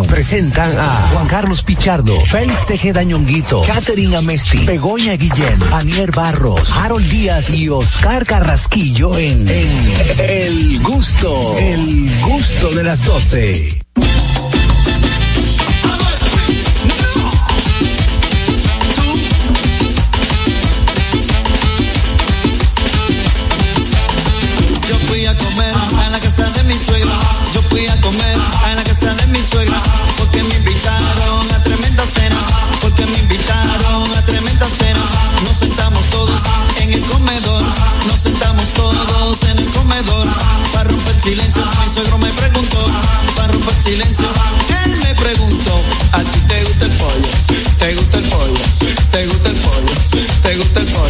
Presentan a Juan Carlos Pichardo, Félix Tejeda Ñonguito, Catherine Amesti, Begoña Guillén, Anier Barros, Harold Díaz y Oscar Carrasquillo en, en El Gusto, El Gusto de las 12.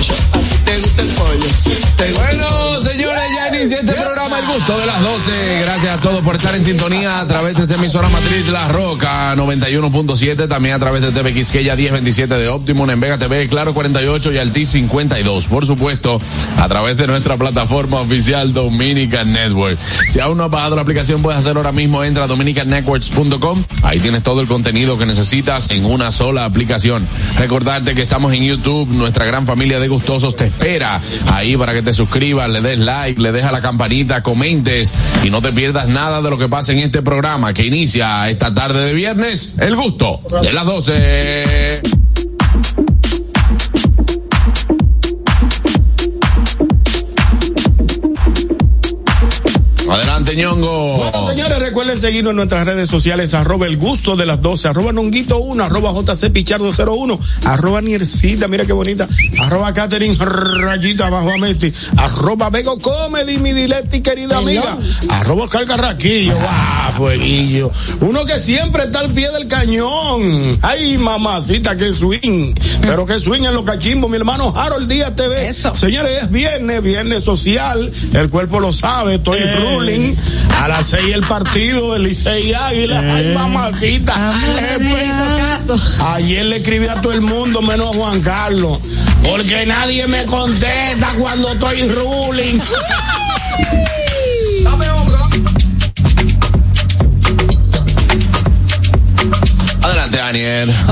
Gusta Gusto de las 12. Gracias a todos por estar en sintonía a través de esta emisora matriz La Roca 91.7, también a través de TV Quisqueya 1027 de Optimum, en Vega TV, Claro 48 y Altis 52. Por supuesto, a través de nuestra plataforma oficial Dominican Network. Si aún no has bajado la aplicación, puedes hacerlo ahora mismo. Entra a dominicannetworks.com. Ahí tienes todo el contenido que necesitas en una sola aplicación. Recordarte que estamos en YouTube, nuestra gran familia de gustosos te espera ahí para que te suscribas, le des like, le des a la campanita, y no te pierdas nada de lo que pasa en este programa que inicia esta tarde de viernes, el gusto de las 12. Adelante, ñongo. Bueno, señores, recuerden seguirnos en nuestras redes sociales, arroba el gusto de las 12, arroba nonguito 1, arroba jc pichardo 01, arroba niercita, mira qué bonita, arroba Catherine rayita abajo a Meti, arroba Bego Comedy, mi diletti querida amiga, arroba Oscar Carraquillo, va, fueguillo, uno que siempre está al pie del cañón, ay mamacita, que swing, pero que swing en los cachimbos, mi hermano Harold Díaz TV, señores, es viernes, viernes social, el cuerpo lo sabe, estoy ruling, a las seis el partido del Licey Águila, ay mamacita, Eh, pues, Ayer le escribí a todo el mundo menos a Juan Carlos, porque nadie me contesta cuando estoy ruling.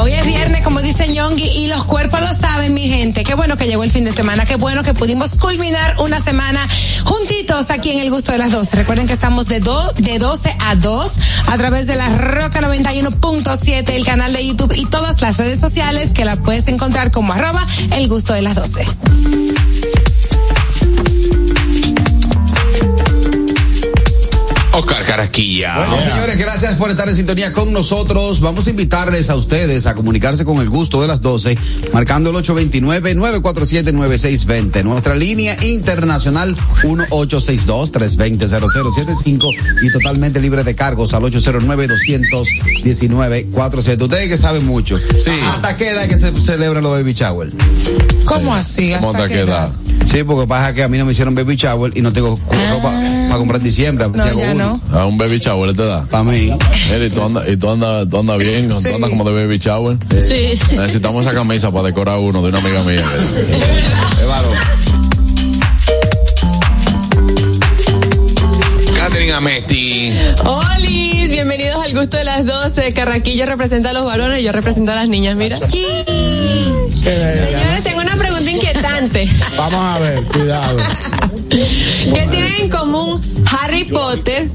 Hoy es viernes, como dice Ñongui, y los cuerpos lo saben, mi gente. Qué bueno que llegó el fin de semana, qué bueno que pudimos culminar una semana juntitos aquí en el gusto de las 12. Recuerden que estamos de, do, de 12 a 2 a través de la Roca 91.7, el canal de YouTube y todas las redes sociales que la puedes encontrar como arroba el gusto de las 12. Oscar Carasquilla. Bueno, señores, gracias por estar en sintonía con nosotros. Vamos a invitarles a ustedes a comunicarse con el gusto de las 12, marcando el 829-947-9620. Nuestra línea internacional 1862-320-0075 y totalmente libre de cargos al 809-219-47. Ustedes que saben mucho. Sí. ¿Hasta qué edad que se celebra los baby shower? ¿Cómo así? ¿Cómo ¿Hasta te qué queda? edad? Sí, porque pasa que a mí no me hicieron baby shower y no tengo cu- ropa para comprar en diciembre. No, ya no. A un baby shower te da. Para mí. Mira, y tú andas, y tú andas, tú andas bien, Sí. tú andas como de baby shower. Sí. Necesitamos esa camisa para decorar uno de una amiga mía. Es varón. Catherine Amesti. Olis, bienvenidos al gusto de las 12. Carraquillo representa a los varones y yo represento a las niñas, mira. Señores, tengo una pregunta inquietante. Vamos a ver, cuidado. ¿Qué tienen en común Harry Potter,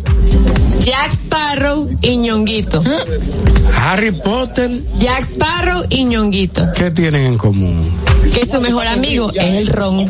Jack Sparrow y Ñonguito? Harry Potter, Jack Sparrow y Ñonguito. ¿qué tienen en común? Que su mejor amigo es el ron.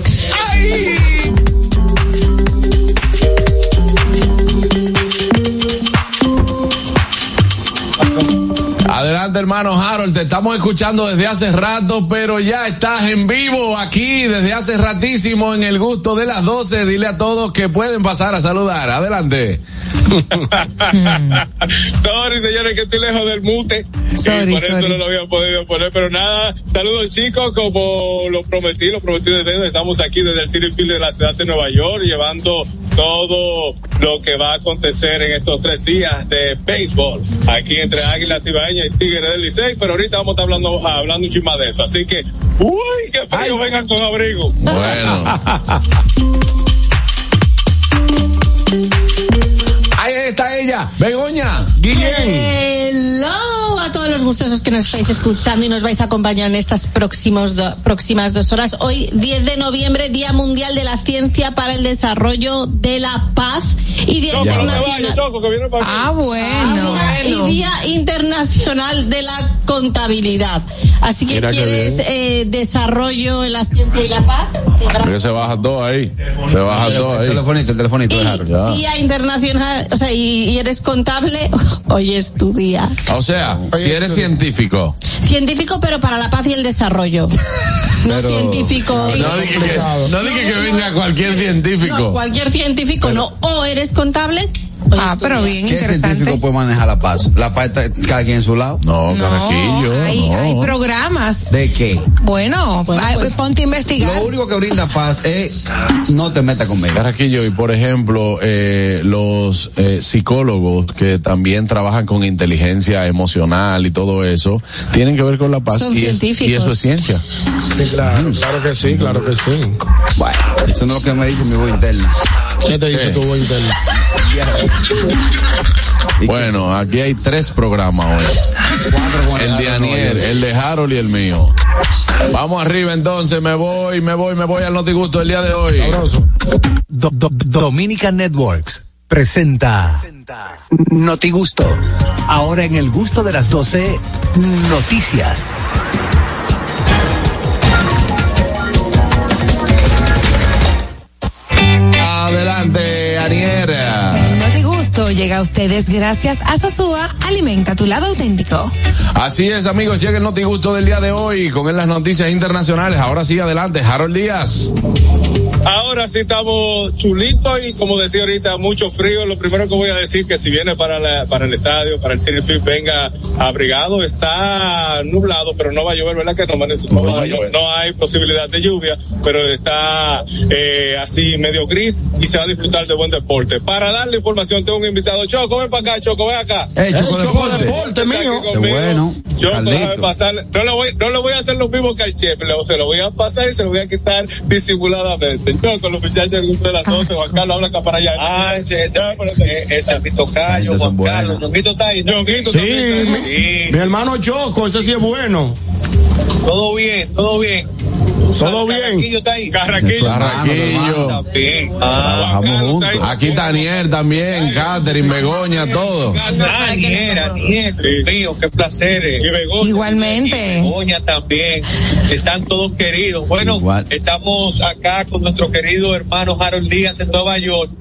Adelante, hermano Harold, te estamos escuchando desde hace rato, pero ya estás en vivo aquí desde hace ratísimo en el gusto de las 12. Dile a todos que pueden pasar a saludar. Adelante. sorry, señores, que estoy lejos del mute. Sorry, y por eso sorry. no lo había podido poner, pero nada. Saludos, chicos, como lo prometí, lo prometí desde estamos aquí desde el City Field de la ciudad de Nueva York, llevando todo lo que va a acontecer en estos tres días de béisbol, aquí entre Águilas Ibaeñas y Tigres del Licey, pero ahorita vamos a estar hablando, hablando un chisma de eso, así que, uy, qué frío, vengan con abrigo. Bueno. es esta ella? Begoña. Guillén todos los gustosos que nos estáis escuchando y nos vais a acompañar en estas próximos do- próximas dos horas. Hoy, 10 de noviembre, Día Mundial de la Ciencia para el Desarrollo de la Paz y Día Choco, Internacional. Choco, que Ah, bueno. Y Día Internacional de la Contabilidad. Así que Mira quieres bien. eh, desarrollo en la ciencia y la paz. Porque se baja todo ahí. Se baja todo El ahí. telefonito, el telefonito Harold. Ya. Y Día Internacional, o sea, y, y eres contable, hoy es tu día. O sea, si eres científico, Científico, pero para la paz y el desarrollo. No Pero- científico. no dije que, no dije que venga cualquier No, científico. cualquier científico no. O eres contable. Hoy Ah, pero bien ¿Qué interesante. científico puede manejar la paz? La paz está cada quien en su lado. No, carraquillo. hay, no. hay programas. ¿De qué? Bueno, pues, ponte a investigar. Lo único que brinda paz es no te metas conmigo. Carraquillo, y por ejemplo, eh, los eh, psicólogos que también trabajan con inteligencia emocional y todo eso, tienen que ver con la paz. Son y, es- científicos. y eso es ciencia. Sí, claro, claro que sí, claro que sí. Bueno, eso no es lo que me dice mi voz interna. ¿Qué te dice ¿Qué? tu voz interna? Bueno, aquí hay tres programas hoy. El de Aniel, el de Harold y el mío. Vamos arriba entonces, me voy, me voy, me voy al Notigusto el día de hoy. Sabroso. Do- Do- Dominican Networks presenta Notigusto. Ahora en el gusto de las 12, noticias. Adelante, llega a ustedes gracias a Sosúa, alimenta tu lado auténtico. Así es, amigos, llega el Notigusto del día de hoy con él las noticias internacionales. Ahora sí, adelante, Harold Díaz. Ahora sí estamos chulitos y como decía ahorita, mucho frío. Lo primero que voy a decir que si viene para la, para el estadio, para el City Field, venga abrigado. Está nublado, pero no va a llover, ¿verdad? Que no, no, No va a llover. no hay posibilidad de lluvia, pero está eh, así medio gris y se va a disfrutar de buen deporte. Para darle información, tengo un invitado. Choco, ven para acá, Choco, ven acá. Eh, Choco Choco Deporte. Deporte, mío. bueno, Choco, pasar. No le voy, no le voy a hacer lo mismo que al chef, se lo voy a pasar y se lo voy a quitar disimuladamente. Choco, los muchachos del grupo de las 12, Juan Carlos habla acá para allá. Ah, ese, ese, eso- ese mi tocayo, Juan. Carlos. Ñonguito está ahí. Sí, también. mi, Sí. mi hermano Choco, ese sí es bueno. Todo bien, todo bien. Todo bien. Carraquillo está ahí. Carraquillo. Carraquillo. Carlos juntos. Aquí está Anier también, Catherine, Begoña, todo. Ah, Dios mío, qué placer. eh. Y Begoña. Igualmente. Begoña también, están todos queridos. Bueno, Igual. estamos acá con nuestro querido hermano Harold Díaz en Nueva York,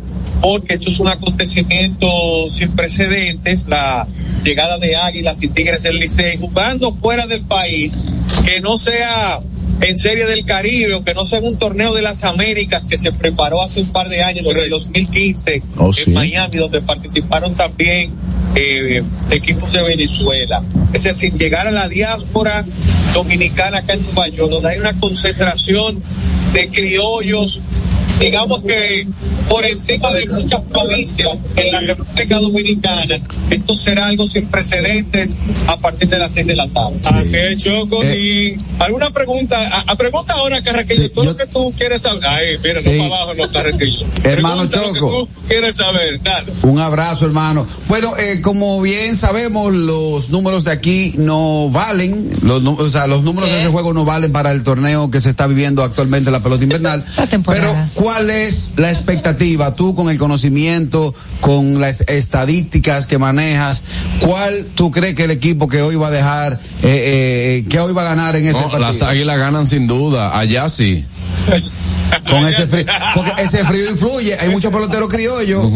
porque esto es un acontecimiento sin precedentes, la llegada de Águilas y Tigres del Licey, jugando fuera del país, que no sea en Serie del Caribe o que no sea en un torneo de las Américas que se preparó hace un par de años, en el 2015, Oh, sí. en Miami, donde participaron también eh, equipos de Venezuela. Es decir, llegar a la diáspora dominicana acá en Nueva York, donde hay una concentración de criollos, digamos que por encima de muchas provincias en la República Dominicana, esto será algo sin precedentes a partir de las seis de la tarde. Así es, Choco. Eh. y alguna pregunta, a, a pregunta ahora, Carraquillo, Sí, tú yo- lo que tú quieres saber. Ay, mira, Sí. no para abajo, no, Carraquillo. Hermano Pregunta lo que Choco. tú quieres saber, dale. Un abrazo, hermano. Bueno, eh, como bien sabemos, los números de aquí no valen, los, o sea, los números de ese juego no valen para el torneo que se está viviendo actualmente la pelota invernal. La temporada. Pero, ¿cuál es la expectativa? Tú con el conocimiento, con las estadísticas que manejas, ¿cuál tú crees que el equipo que hoy va a dejar, eh, eh, que hoy va a ganar en ese No, partido? las águilas ganan sin duda, allá sí. Con ese frío, porque ese frío influye, hay muchos peloteros criollos,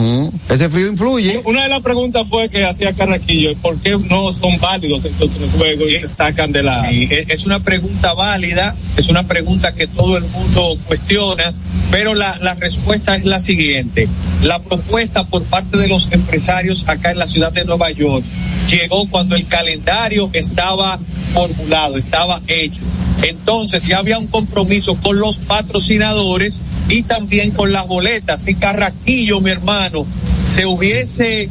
ese frío influye. Una de las preguntas fue que hacía Carraquillo, ¿por qué no son válidos estos tres juegos y se sacan de la... Y es es una pregunta válida, es una pregunta que todo el mundo cuestiona, pero la, la respuesta es la siguiente. La propuesta por parte de los empresarios acá en la ciudad de Nueva York llegó cuando el calendario estaba formulado, estaba hecho. Entonces ya había un compromiso con los patrocinadores y también con las boletas. Si Carraquillo, mi hermano, se hubiese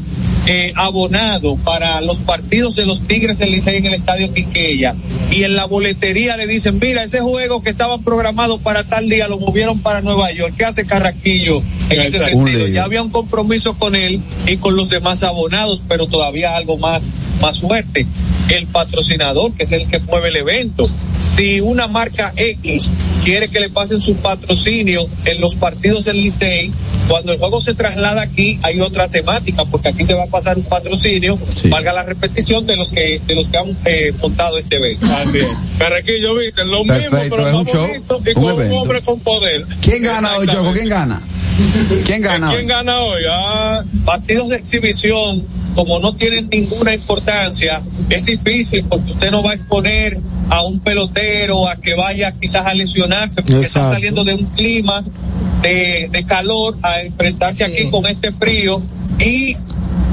eh, abonado para los partidos de los Tigres del Licey en el Estadio Quiqueya y en la boletería le dicen, mira, ese juego que estaba programado para tal día lo movieron para Nueva York. ¿Qué hace Carraquillo en ese sentido? Ya había un compromiso con él y con los demás abonados, pero todavía algo más, más fuerte. el patrocinador, que es el que mueve el evento. Si una marca X quiere que le pasen su patrocinio en los partidos del Licey, cuando el juego se traslada aquí hay otra temática, porque aquí se va a pasar un patrocinio, valga la repetición de los que de los que han eh, montado este evento. Así es. Carrequillo, viste, lo Perfecto, mismo, pero es un más show, bonito y un con un hombre con poder. ¿Quién gana hoy, Choco? ¿Quién gana? ¿Quién gana ¿Quién hoy? gana hoy? Ah, partidos de exhibición, como no tienen ninguna importancia, es difícil porque usted no va a exponer a un pelotero a que vaya quizás a lesionarse porque está saliendo de un clima de, de calor a enfrentarse aquí con este frío. Y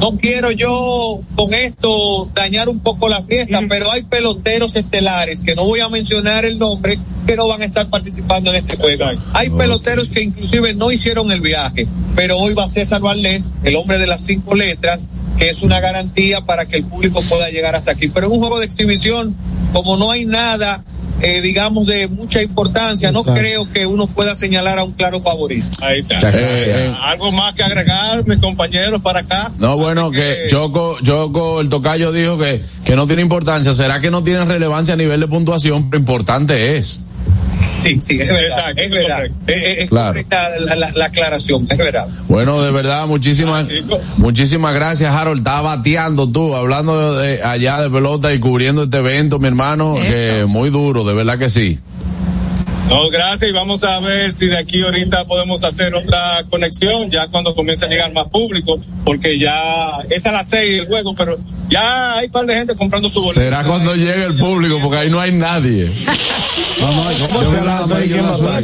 no quiero yo con esto dañar un poco la fiesta, pero hay peloteros estelares que no voy a mencionar el nombre que no van a estar participando en este juego. Hay peloteros que inclusive no hicieron el viaje, pero hoy va César Valdés, el hombre de las cinco letras, que es una garantía para que el público pueda llegar hasta aquí. Pero en un juego de exhibición, como no hay nada, eh, digamos, de mucha importancia, no Exacto. creo que uno pueda señalar a un claro favorito. ahí está. Eh, eh. Algo más que agregar, mis compañeros, para acá. No, bueno, Así que Choco, Choco, el tocayo dijo que, que no tiene importancia. ¿Será que no tiene relevancia a nivel de puntuación? Pero importante es. Sí, sí, es verdad, es verdad. Es, es- Claro. la, la- la aclaración, es verdad. Bueno, de verdad, muchísimas, Ah, muchísimas gracias, Harold. Estás bateando tú, hablando de, de allá de pelota y cubriendo este evento, mi hermano, Eso. que muy duro, de verdad que sí. No, gracias y vamos a ver si de aquí ahorita podemos hacer otra conexión ya cuando comience a llegar más público, porque ya es a las seis el juego, pero ya hay un par de gente comprando su boleto. Será cuando llegue el público, porque ahí no hay nadie.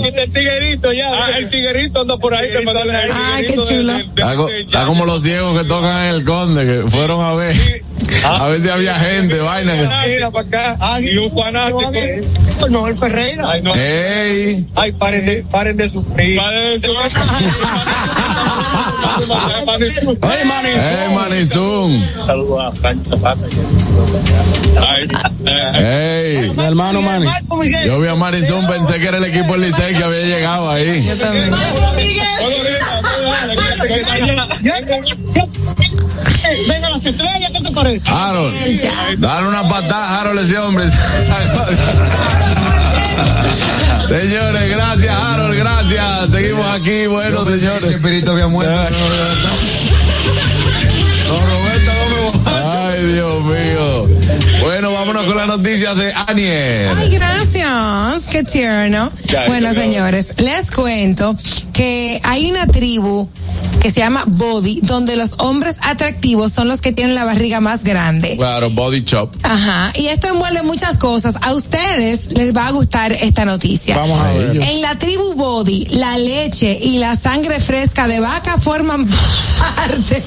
Está el tiguerito ya. Ah, el tiguerito anda por ahí, el qué chulo. Está, como los ciegos que tocan en el conde, que fueron a ver, a ver si había gente, vaina. Mira para acá. Ay, Y un fanático. No, el Ferreira. Ay, no. ¡Ey! Ay, paren de, paren de sufrir. Padre de su- Ay, man, ¡Ey, Manizum! Saludos a Frank Zapata. Ay, ¡Ey! mi hermano Manny. Yo vi a Manizum, pensé que era el equipo del Licey que había llegado ahí. Yo también. Venga, las estrellas, ¿qué te parece? Harold, dale una patada, Harold, ese hombre. Señores, gracias, Harold, gracias. Seguimos aquí, bueno, Que señores. Espíritu había muerto. Ay, Dios mío. Bueno, vámonos con las noticias de Aniel. Ay, gracias. Qué tierno. Ya, Bueno, ya, señores, les cuento que hay una tribu que se llama Body, donde los hombres atractivos son los que tienen la barriga más grande. Claro, Body Chop. Ajá, y esto envuelve muchas cosas. A ustedes les va a gustar esta noticia. Vamos a ver. En la tribu Body, la leche y la sangre fresca de vaca forman parte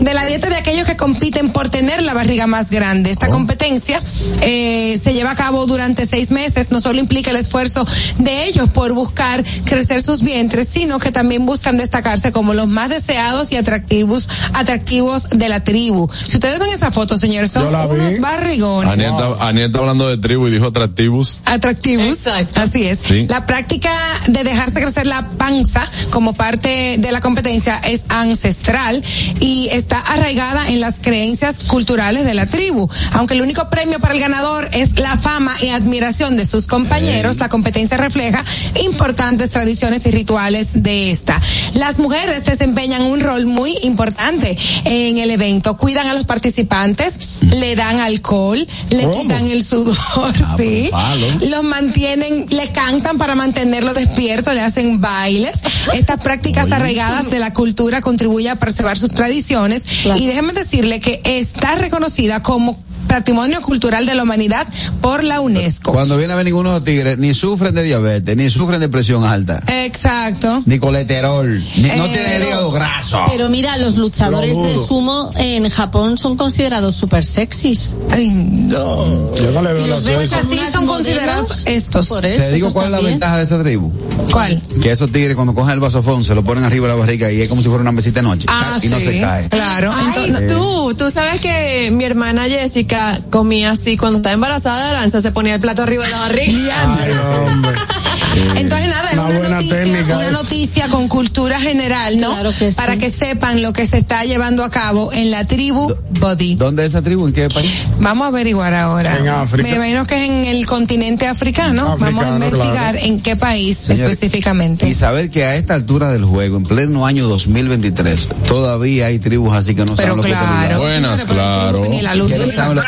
de la dieta de aquellos que compiten por tener la barriga más grande. Esta competencia eh, se lleva a cabo durante seis meses. No solo implica el esfuerzo de ellos por buscar crecer sus vientres, sino que también buscan destacarse como los más deseados y atractivos, atractivos de la tribu. Si ustedes ven esa foto, señores, son unos barrigones. Aniel está, Aniel está hablando de tribu y dijo atractivos. Atractivos. Exacto. Así es. Sí. La práctica de dejarse crecer la panza como parte de la competencia es ancestral y está arraigada en las creencias culturales de la tribu. Aunque el único premio para el ganador es la fama y admiración de sus compañeros, la competencia refleja importantes tradiciones y rituales de esta. Las mujeres desempeñan un rol muy importante en el evento. Cuidan a los participantes, le dan alcohol, le ¿Cómo? quitan el sudor, sí. palo. Los mantienen, le cantan para mantenerlo despierto, le hacen bailes. Estas prácticas arraigadas de la cultura contribuyen a preservar sus tradiciones y déjenme decirle que está reconocida como Patrimonio Cultural de la Humanidad por la UNESCO. Cuando viene a ver ninguno de los tigres, ni sufren de diabetes, ni sufren de presión alta, Exacto. ni colesterol, ni, no Eh, tienen el hígado graso. Pero mira, los luchadores Lo de sumo en Japón son considerados super sexys. Ay, no. Yo no le veo los ves suerte. Así son considerados estos. Por eso. Te digo cuál es la ventaja de esa tribu. ¿Cuál? Que esos tigres cuando cogen el vasofón se lo ponen arriba de la barriga y es como si fuera una mesita de noche. Ah, y no sí. se cae. Claro. Ay, Entonces, tú, tú sabes que mi hermana Jessica Comía así cuando estaba embarazada de Aranza, se ponía el plato arriba de la barriga. Ay, hombre. Entonces nada, es Una una, buena noticia, técnica una es. noticia con cultura general, ¿no? Claro que sí. Para que sepan lo que se está llevando a cabo en la tribu Body. ¿Dónde es esa tribu? ¿En qué país? Vamos a averiguar ahora. En África. Me imagino que es en el continente africano. Vamos a investigar claro. en qué país específicamente. Y saber que a esta altura del juego, en pleno año 2023, todavía hay tribus así que no Pero saben lo que claro. Buenas, claro. Ni la luz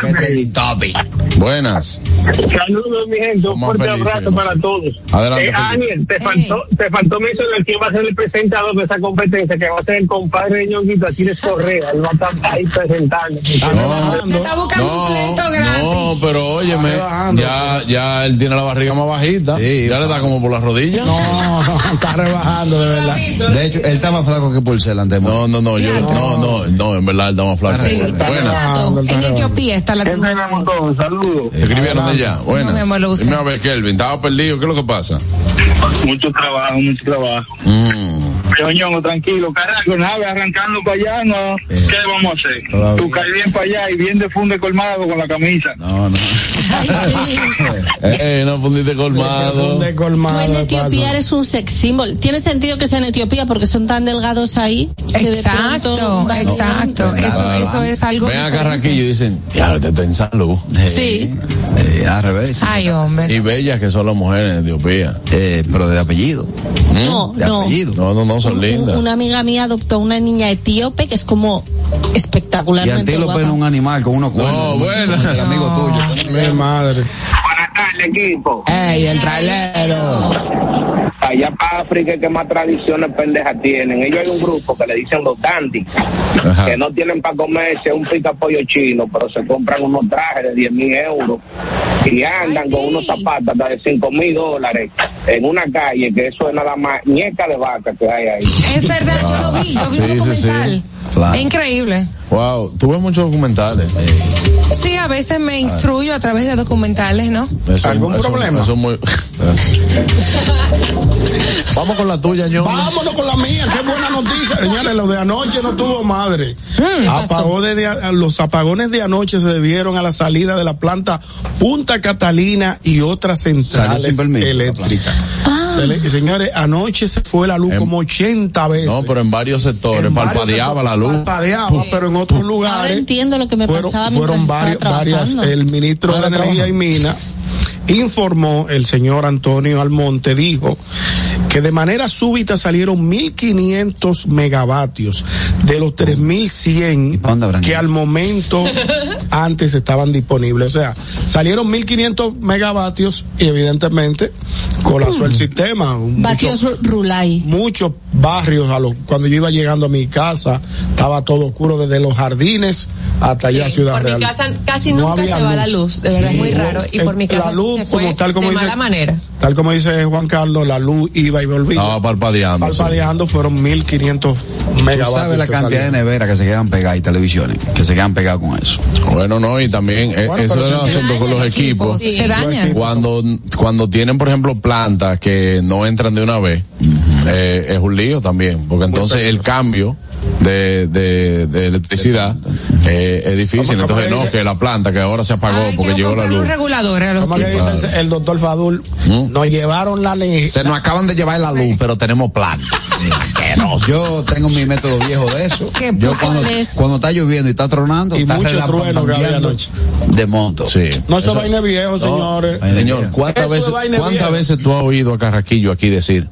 No. Buenas. Saludos, mi gente. Un fuerte felices, abrazo no para todos. Adelante, Eh, te faltó, te faltó mencionar quién va a ser el presentador de esa competencia, que va a ser el compadre de Ñonguito, Aquiles Correa. Él va a estar ahí presentando. Me está buscando un pleito gratis. no, pero óyeme, ya, ya él tiene la barriga más bajita. Sí, ya le da como por las rodillas. No, no, está rebajando, de verdad. De hecho, él está más flaco que Pulsel ante No, no, no, yo, no, no, no, en verdad él da más flaco. Sí, Buenas. dato, en Etiopía está la ¿Qué tribu. tenemos todos? Saludos. Escribieron de allá. Buenas. Luce. Dime a ver, Kelvin, estaba perdido. ¿Qué es lo que pasa? Mucho trabajo, mucho trabajo. Mm. Pero Ñongo, tranquilo, carajo, nada, arrancando para allá, no. ¿Qué vamos a hacer? Todavía. Tú caes bien para allá y bien de funde colmado con la camisa. No, no. Eh, no fundiste colmado. Un decolmado Tú en Etiopía paso. eres un sex symbol. Tiene sentido que sea en Etiopía porque son tan delgados ahí. Exacto, pronto exacto. Eso, eso es algo. Ven a. Carraquillo y dicen, ya, está en salud. Sí. Eh, al revés. Ay, hombre. Y bellas que son las mujeres en Etiopía. Eh, pero de apellido. No, De no. apellido. No, no, no, son Un- lindas. Una amiga mía adoptó una niña etíope que es como Y espectacularmente antílope guapa. es un animal con unos cuernos. buenas. El amigo tuyo. Mi madre. Tardes, equipo. ¡Ey, el trailero! Allá para África es que más tradiciones pendejas tienen. Ellos hay un grupo que le dicen los dandy, Ajá. que no tienen para comerse un pica pollo chino, pero se compran unos trajes de 10 mil euros y andan Ay, con unos zapatos hasta de 5 mil dólares en una calle que eso es nada más ñeca de vaca que hay ahí. Es verdad, yo lo vi, yo vi Sí, un sí, documental. sí. Claro. Es increíble. Wow, tú ves muchos documentales. Sí, a veces me instruyo a través de documentales, ¿no? Eso- ¿Algún eso- problema? eso muy... Vamos con la tuya, ño. Vámonos con la mía, qué buena noticia. Señores, lo de anoche no tuvo madre. Apagones de, a- los apagones de anoche se debieron a la salida de la planta Punta Catalina y otras centrales eléctricas. Se le- señores, anoche se fue la luz Em- como 80 veces. No, pero en varios sectores En varios parpadeaba la luz. Parpadeaba, pero en otros Ahora lugares entiendo lo que me fueron, pasaba fueron varios, varias, el ministro de Ahora Energía y Minas informó, el señor Antonio Almonte dijo que de manera súbita salieron 1500 megavatios de los 3100 pa' dónde habrán que al momento antes estaban disponibles. O sea, salieron 1500 megavatios y evidentemente colapsó el sistema. Vatios Mucho- Rulay. muchos barrios a los cuando yo iba llegando a mi casa estaba todo oscuro desde los jardines hasta allá Sí, Ciudad por Real. mi casa casi No nunca se va la luz, de verdad es muy raro. Y eh, por mi casa la luz se fue como tal como de dice, mala manera. Tal como dice Juan Carlos la luz iba y volvía Estaba parpadeando. sí. palpadeando fueron 1500 Tú megavatios sabes la cantidad de neveras que se quedan pegadas y televisiones que se quedan pegadas con eso. Bueno, no, y también eh, Bueno, eso es el se asunto con los equipos. Sí. Se dañan. Cuando, cuando tienen, por ejemplo, plantas que no entran de una vez, eh, es un lío también, porque entonces el cambio de, de, de electricidad eh, es difícil. ¿Cómo- cómo Entonces, no, que la planta que ahora se apagó porque que llegó la luz. reguladores los ¿Cómo que dice el, el doctor Fadul ¿Mm? nos llevaron la ley Se nos acaban de llevar la luz, pero tenemos planta. Yo tengo mi método viejo de eso. ¿Qué Yo cuando, es? cuando está lloviendo y está tronando, Y está mucho trueno que había relampagueando, anoche. de monto. Sí. no eso vaina viejo señores Señor. ¿cuántas Eso es veces, cuántas veces tú has oído a Carraquillo aquí decir?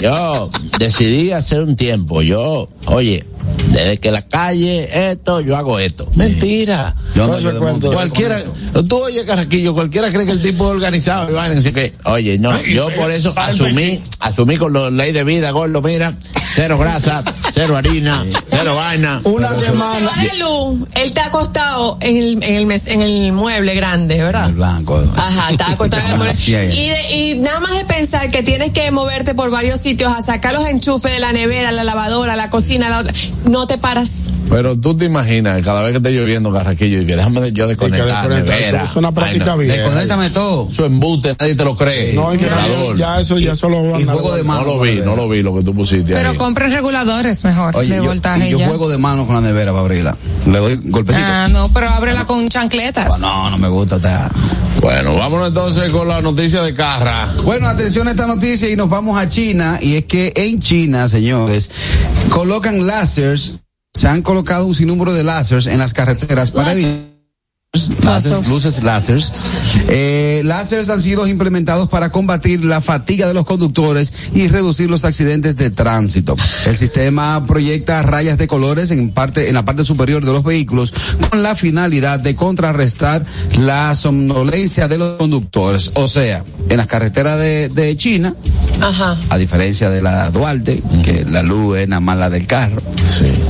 Yo decidí hacer un tiempo, yo, oye, desde que la calle, esto, yo hago esto. Mentira. Yo Entonces, yo de cuento. Cualquiera, tú oye Carraquillo, cualquiera cree que el tipo es organizado y que, oye, no, yo por eso asumí, asumí con la ley de vida, gordo, mira, cero grasa, cero harina, cero vaina. una semana Se va la luz, él está acostado en el, en el, mes- en el mueble grande, ¿verdad? El blanco. Ajá, está acostado en el mueble. Sí. Y, de- y nada más de pensar que tienes que moverte por varios sitios a sacar los enchufes de la nevera, la lavadora, la cocina, la otra, no te paras. Pero tú te imaginas, cada vez que esté lloviendo Carraquillo, y que déjame yo desconectar, eso es una práctica vieja. Desconéctame todo. Eso embute, nadie te lo cree. no es que ya eso ya solo van Y a- juego de No mano. lo vi, no lo vi lo que tú pusiste Pero compren reguladores, mejor Oye, de yo, voltaje yo ya. juego de mano con la nevera para abrirla. Le doy golpecito. Ah, no, pero ábrela con chancletas. No, no me gusta. Bueno, vámonos entonces con la noticia de Carra. Bueno, atención a esta noticia y nos vamos a China. Y es que en China, señores, colocan láseres, se han colocado un sinnúmero de láseres en las carreteras para evitar láser, luces láseres. Eh, láseres han sido implementados para combatir la fatiga de los conductores y reducir los accidentes de tránsito. El sistema proyecta rayas de colores en parte, en la parte superior de los vehículos con la finalidad de contrarrestar la somnolencia de los conductores. O sea, en las carreteras de, de China, Ajá. a diferencia de la Duarte, que la luz es nada más la del carro,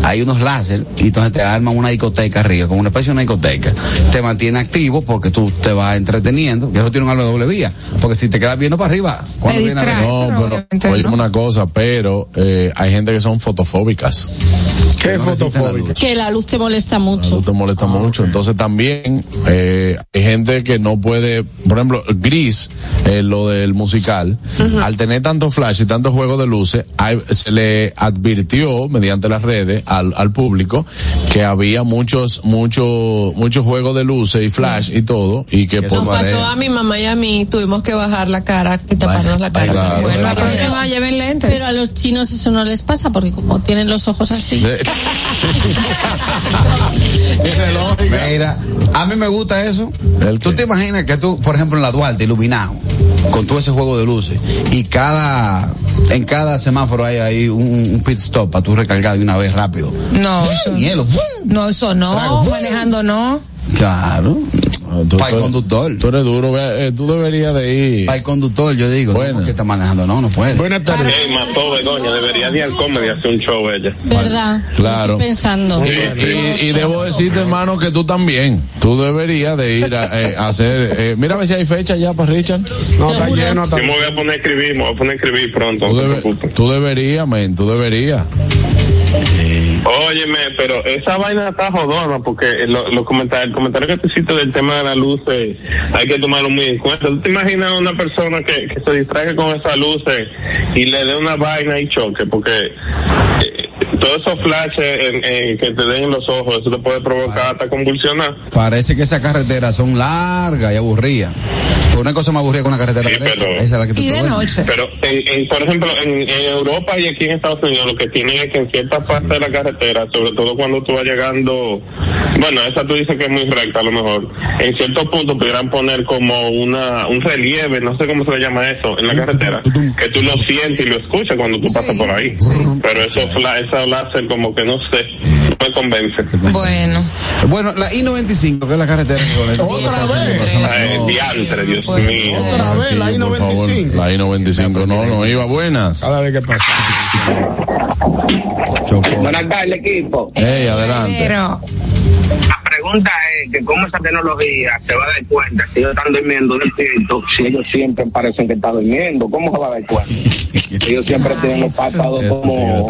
hay unos láser y entonces te arman una discoteca arriba, como una especie de una discoteca. Te mantiene activo porque tú te vas entreteniendo, que eso tiene un algo de doble vía, porque si te quedas viendo para arriba, cuando viene No, pero, oye, una cosa, pero eh, hay gente que son fotofóbicas. ¿Qué fotofóbica? Que la luz te molesta mucho. Te molesta mucho. Entonces también eh, hay gente que no puede, por ejemplo, Gris, eh, lo del musical, al tener tanto flash y tanto juego de luces, hay- se le advirtió mediante las redes al, al público que había muchos, muchos, muchos juegos de luces y flash y todo, y que por Nos pasó a mi mamá y a mí, tuvimos que bajar la cara y taparnos la cara. Claro, bueno, claro. la próxima lleven lentes. Pero a los chinos eso no les pasa porque como tienen los ojos así. Mira, a mí me gusta eso. Tú te imaginas que tú, por ejemplo, en la Duarte, iluminado, con todo ese juego de luces, y cada, en cada semáforo hay ahí un, un pit stop para tú recargar de una vez rápido. No, eso, Hielo. no, eso no, Trago. manejando no. Claro. Para el conductor. Tú eres duro, eh, tú deberías de ir. Para el conductor, yo digo, no, porque está manejando, no, no puede. Buenas tardes. Ey, mató Begoña, debería de ir al comedy a hacer un show ella. ¿Verdad? Claro. Estoy pensando. Y, y- y debo decirte, hermano, que tú también. Tú deberías de ir a, eh, a hacer. eh, mira a ver si hay fecha ya para Richard. No, está lleno. Yo me voy a poner a escribir, me voy a poner a escribir pronto. Tú, no te debe- preocupes. tú deberías, men, tú deberías. Óyeme, pero esa vaina está jodona porque lo, lo el comentario que tú hiciste del tema de la luz eh, hay que tomarlo muy en cuenta. ¿Tú te imaginas una persona que, se distraiga con esas luces y le dé una vaina y choque? Porque eh, todos esos flashes en- en que te den en los ojos, eso te puede provocar hasta convulsionar. Parece que esas carreteras son largas y aburridas. Pero una cosa me aburrida con una carretera derecha, esa es la que te duermes. Pero, en, en- por ejemplo, en, en Europa y aquí en Estados Unidos, lo que tienen es que en ciertas partes de la carretera, sobre todo cuando tú vas llegando, bueno, esa tú dices que es muy recta a lo mejor, en ciertos puntos pudieran poner como una un relieve, no sé cómo se le llama eso, en la carretera, que tú lo sientes y lo escuchas cuando tú pasas por ahí. Pero eso, fla- esa láser como que no sé, no me convence. Bueno. Bueno, la I-95, que es la carretera. Otra vez. Ay, diantre, Dios mío. Otra vez, la Sí, por favor, I-95. La I-95, no, no iba buenas. Cada vez que pasa. Buenas tardes, equipo. Ey, adelante. Pero, La pregunta es que cómo esa tecnología se va a dar cuenta si ellos están durmiendo despiertos, si ellos siempre parecen que están durmiendo, ¿cómo se va a dar cuenta? Ellos siempre tienen los párpados como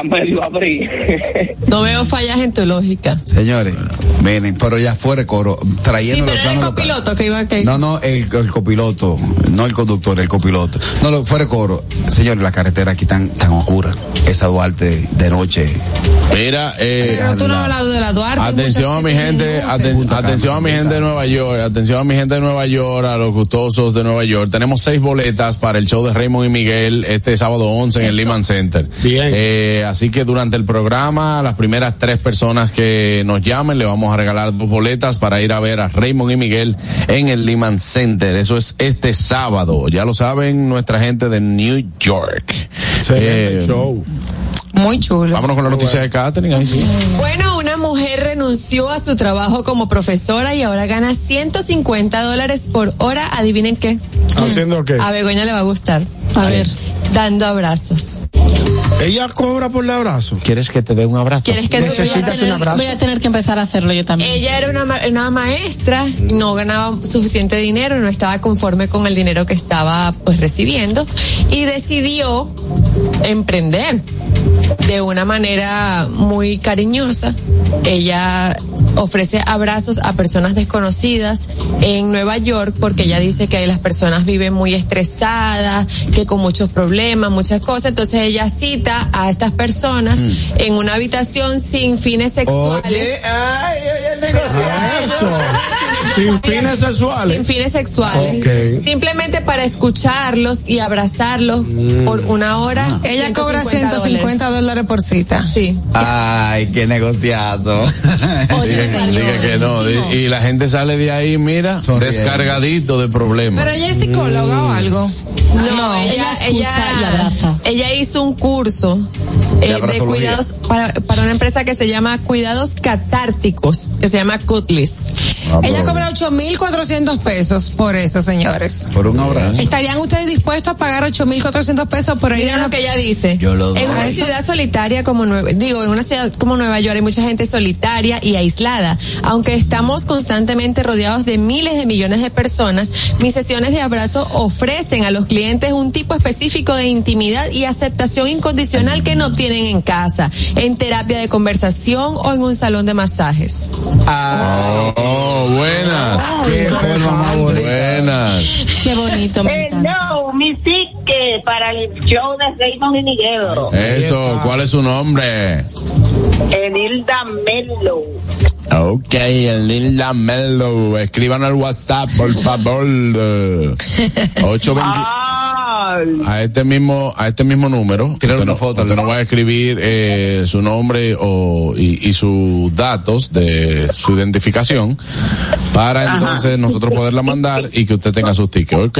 a medio abrir. No veo fallas en tu lógica. Señores, miren, pero ya fuera de coro, Sí, trayendo pero era el copiloto que iba que. No, no, el, el copiloto, no el conductor, el copiloto. No, lo, fuera de coro. Señores, la carretera aquí tan, tan oscura. Esa Duarte de noche. Mira, eh, pero tú no has hablado de la Duarte. Atención a mi gente, aten- atención a mi gente de Nueva York, atención a mi gente de Nueva York, a los gustosos de Nueva York. Tenemos seis boletas para el show de Raymond y Miguel este sábado 11 en el Lehman Center. Bien. Eh, así que durante el programa, las primeras tres personas que nos llamen, le vamos a regalar dos boletas para ir a ver a Raymond y Miguel en el Lehman Center. Eso es este sábado. Ya lo saben nuestra gente de New York. Eh, show. Muy chulo. Vámonos con la noticia de Catherine. Ahí sí. Bueno, una mujer renunció a su trabajo como profesora y ahora gana 150 dólares por hora. Adivinen qué. ¿Haciendo qué? A Begoña le va a gustar. A ver, dando abrazos. Ella cobra por el abrazo. ¿Quieres que te dé un abrazo? ¿Quieres que Necesitas te un abrazo. Voy a tener que empezar a hacerlo yo también. Ella era una, ma- una maestra, no ganaba suficiente dinero, no estaba conforme con el dinero que estaba pues recibiendo y decidió emprender de una manera muy cariñosa. Ella ofrece abrazos a personas desconocidas en Nueva York porque ella dice que las personas viven muy estresadas, que con muchos problemas, muchas cosas. Entonces ella cita a estas personas Mm. en una habitación sin fines sexuales. Oye, ay, oye, el negocio. Sin fines sexuales. Sin fines sexuales. Simplemente para escucharlos y abrazarlos Mm. por una hora. Ella cobra 150 150 dólares por cita. Sí. Ay, qué negociazo. Oye, Diga, diga que no. Y la gente sale de ahí, mira, Sonriendo. descargadito de problemas. Pero ella es psicóloga o algo. No, ella, ella escucha y abraza. Ella hizo un curso De eh, de, cuidados para, para una empresa que se llama Cuidados Catárticos, que se llama Cutlis. Ah, Ella cobra 8.400 pesos por eso, señores. Por un abrazo. ¿Estarían ustedes dispuestos a pagar 8.400 pesos por ir Mira a lo que ella dice. Yo lo doy. En una ciudad solitaria como Nueva, digo, en una ciudad como Nueva York hay mucha gente solitaria y aislada. Aunque estamos constantemente rodeados de miles de millones de personas, mis sesiones de abrazo ofrecen a los clientes un tipo específico de intimidad y aceptación incondicional que no tienen en casa, en terapia de conversación o en un salón de masajes. Oh, buenas. Qué forma más bonita. Buenas. Qué bonito, me encanta. Hello, mi psique para el show de Raymond y Miguel. Eso, ¿cuál es su nombre? Enilda Melo. Ok, el Linda Mello. Escriban al WhatsApp, por favor. 820. Ay, A este mismo, a este mismo número. Tirar usted una no, foto, usted ¿no? va a escribir eh, su nombre o, y, y sus datos de su identificación para entonces nosotros poderla mandar y que usted tenga sus tickets, ¿ok?